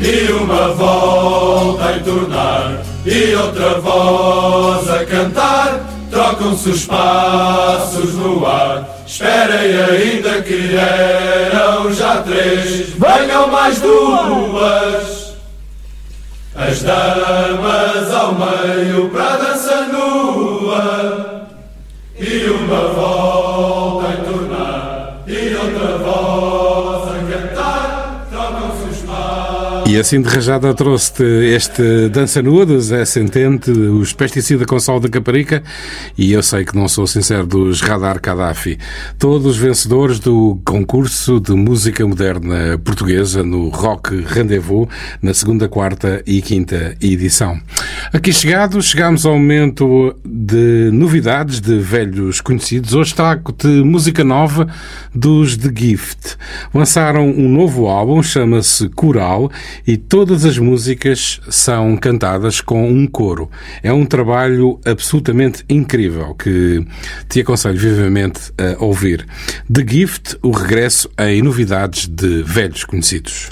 e uma volta a entornar e outra voz a cantar. Trocam-se os passos no ar. Esperem ainda que eram já três. Venham mais duas. As As damas ao meio para a dança nua E assim de rajada trouxe-te este Dança Nua do Zé Sentente, os Pesticida com Sol da Caparica e eu sei que não sou sincero dos Radar Gaddafi. Todos vencedores do concurso de música moderna portuguesa no Rock Rendezvous na segunda, quarta e quinta edição. Aqui chegados, chegamos ao momento de novidades de velhos conhecidos. Hoje trago-te música nova dos The Gift. Lançaram um novo álbum, chama-se Coral e todas as músicas são cantadas com um coro. É um trabalho absolutamente incrível que te aconselho vivamente a ouvir. The Gift, o regresso em novidades de velhos conhecidos.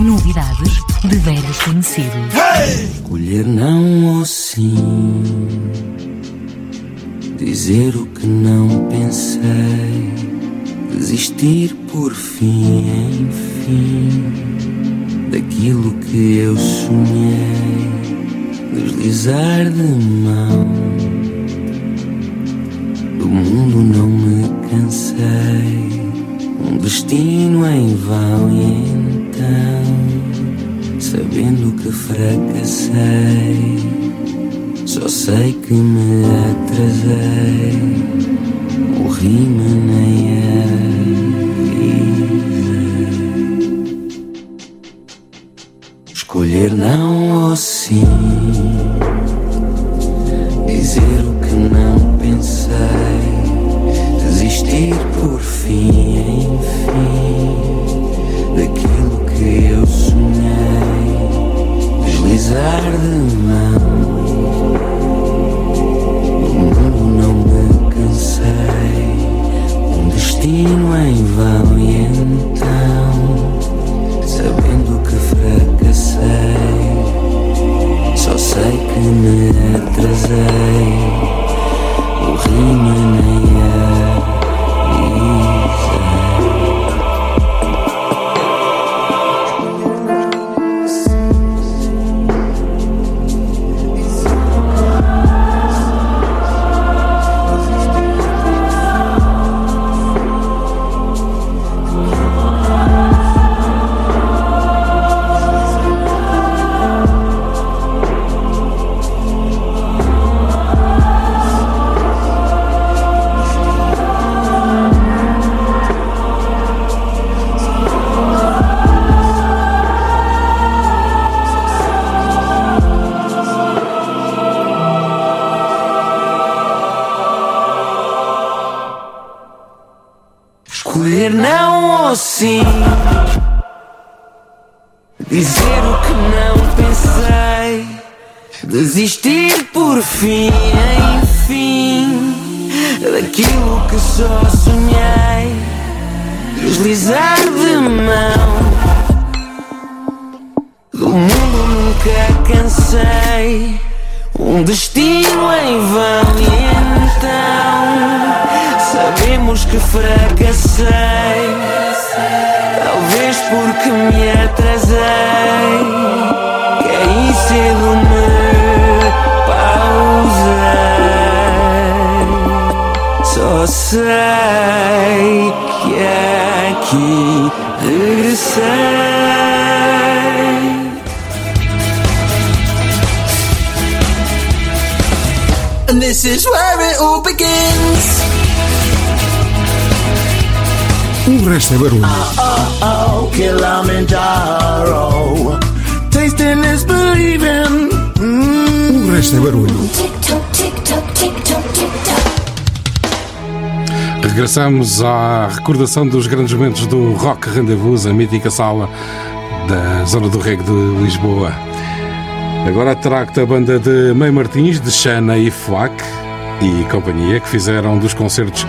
Novidades de velhos conhecidos. Escolher não ou sim, dizer o que não pensei, desistir por fim, enfim, daquilo que eu sonhei, deslizar de mão, do mundo não me cansei, um destino em vão e então, sabendo que fracassei. Só sei que me atrasei, morri-me nem avisei. Escolher não ou sim, dizer o que não pensei, desistir por fim, enfim, daquilo que eu sonhei, deslizar de mão. Destino em vão e então, sabendo que fracassei, só sei que me atrasei, morri-me nem Deslizar de mão. Do mundo nunca cansei. Um destino em vão. E então Sabemos que fracassei. Talvez porque me atrasei. Caí cedo me pausei. Só sei que aqui regressei And this is where it all begins. O resto é barulho. Oh, oh, Kilimanjaro. Tasting is believing. O resto é barulho. Regressamos à recordação dos grandes momentos do Rock Rendezvous, a mítica sala da zona do reggae de Lisboa. Agora trago-te a banda de May Martins, de Xana e Flack e companhia, que fizeram dos concertos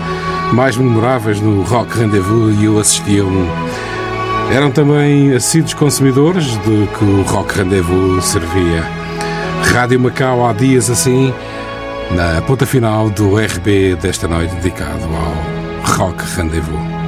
mais memoráveis no Rock Rendezvous e eu assisti a um. Eram também assíduos consumidores do que o Rock Rendezvous servia. Rádio Macau há dias assim, na ponta final do RB desta noite dedicado ao Rock Rendezvous.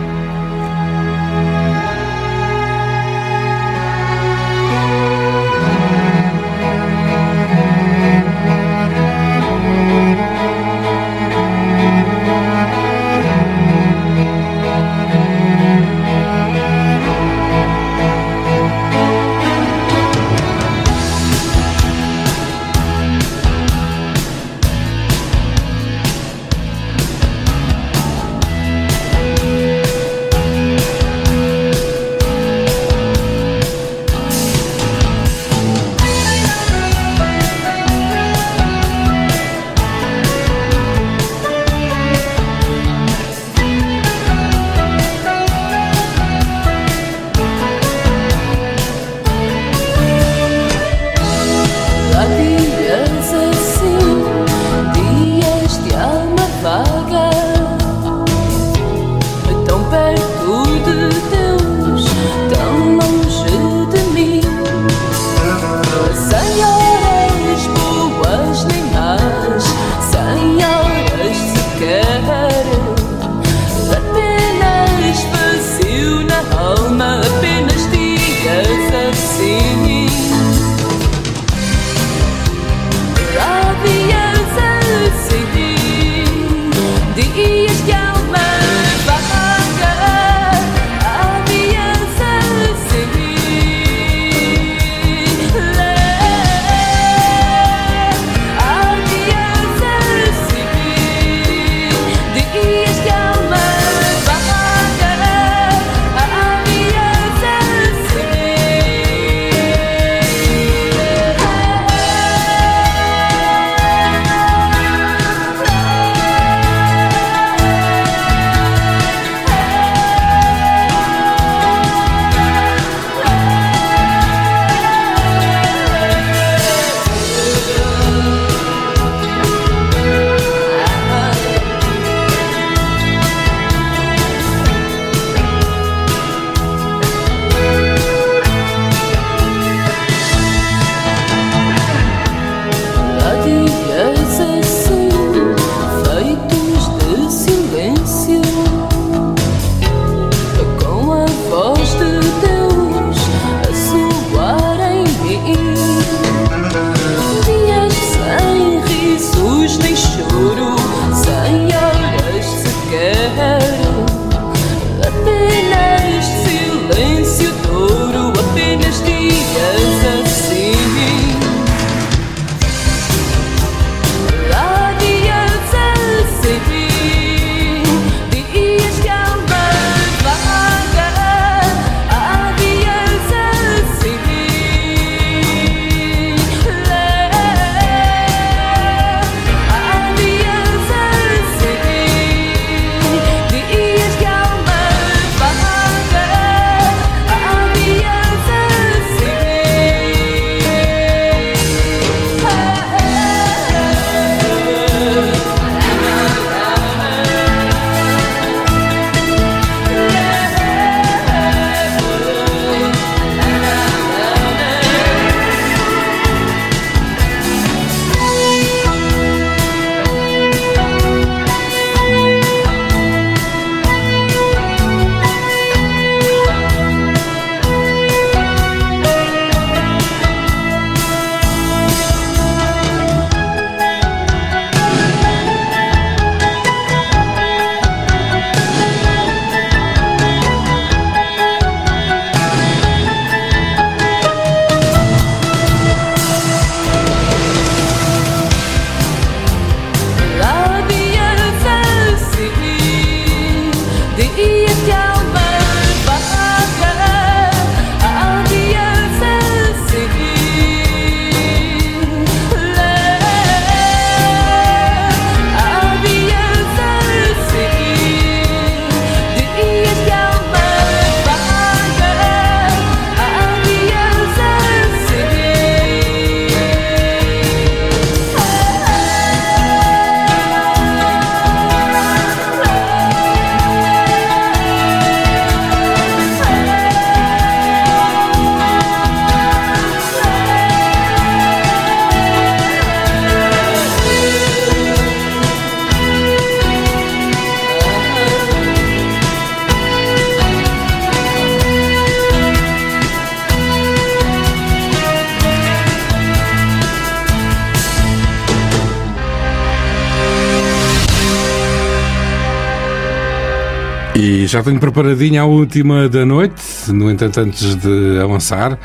Já tenho preparadinha a última da noite, no entanto, antes de avançar,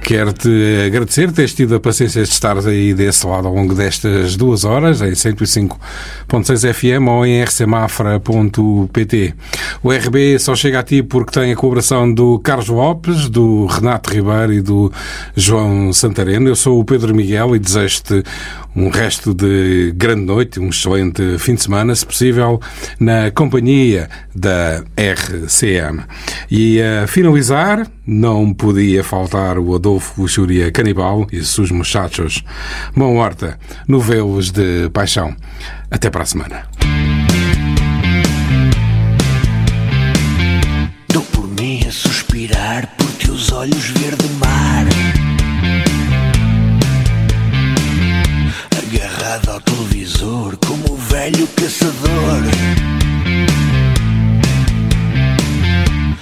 quero-te agradecer teres tido a paciência de estar aí desse lado ao longo destas duas horas, em 105.6 FM ou em rcmafra.pt. O RB só chega a ti porque tem a colaboração do Carlos Lopes, do Renato Ribeiro e do João Santareno. Eu sou o Pedro Miguel e desejo-te um resto de grande noite, um excelente fim de semana, se possível, na companhia da RCM. E a finalizar, não podia faltar o Adolfo Luxúria Canibal e seus muchachos Mão Horta, novelos de paixão. Até para a semana. Dou por mim a suspirar por teus olhos verde mar. Agarrado ao televisor como o velho caçador.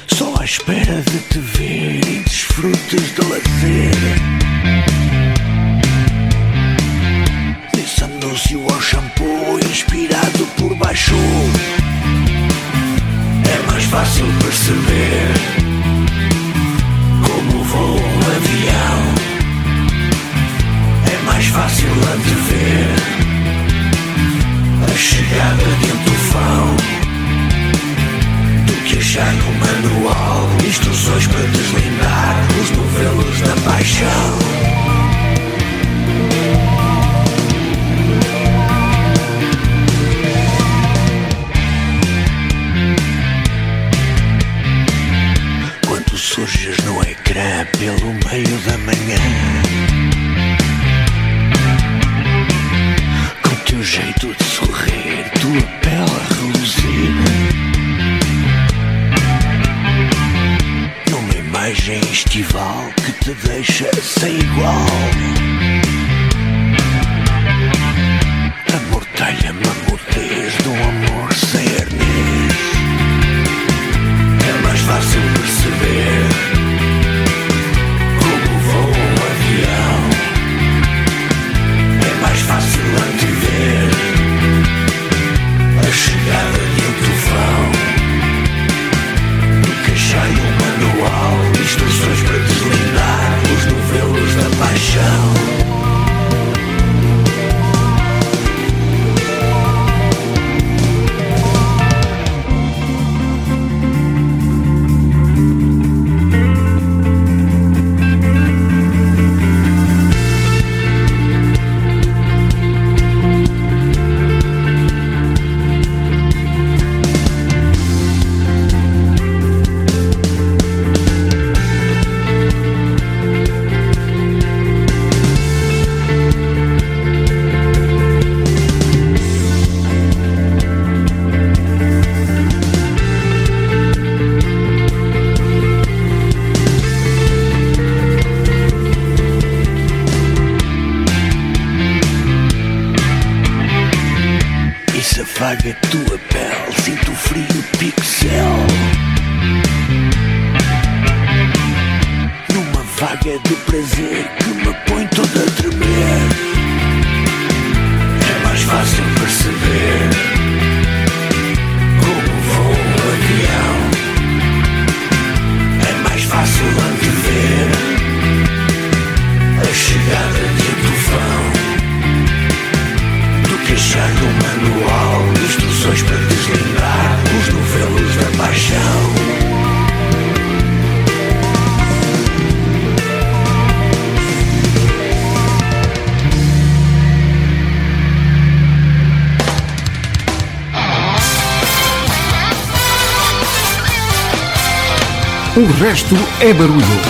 Só à espera de te ver e desfrutes de lazer. Nesse anúncio ao shampoo inspirado por baixo. É mais fácil perceber como voa um avião. Mais fácil antever a chegada de um tufão do que achar no manual instruções para deslindar os novelos da paixão. Surges no ecrã pelo meio da manhã Teu jeito de sorrir, tua pele a reluzir Numa imagem estival que te deixa sem igual resto é barulho.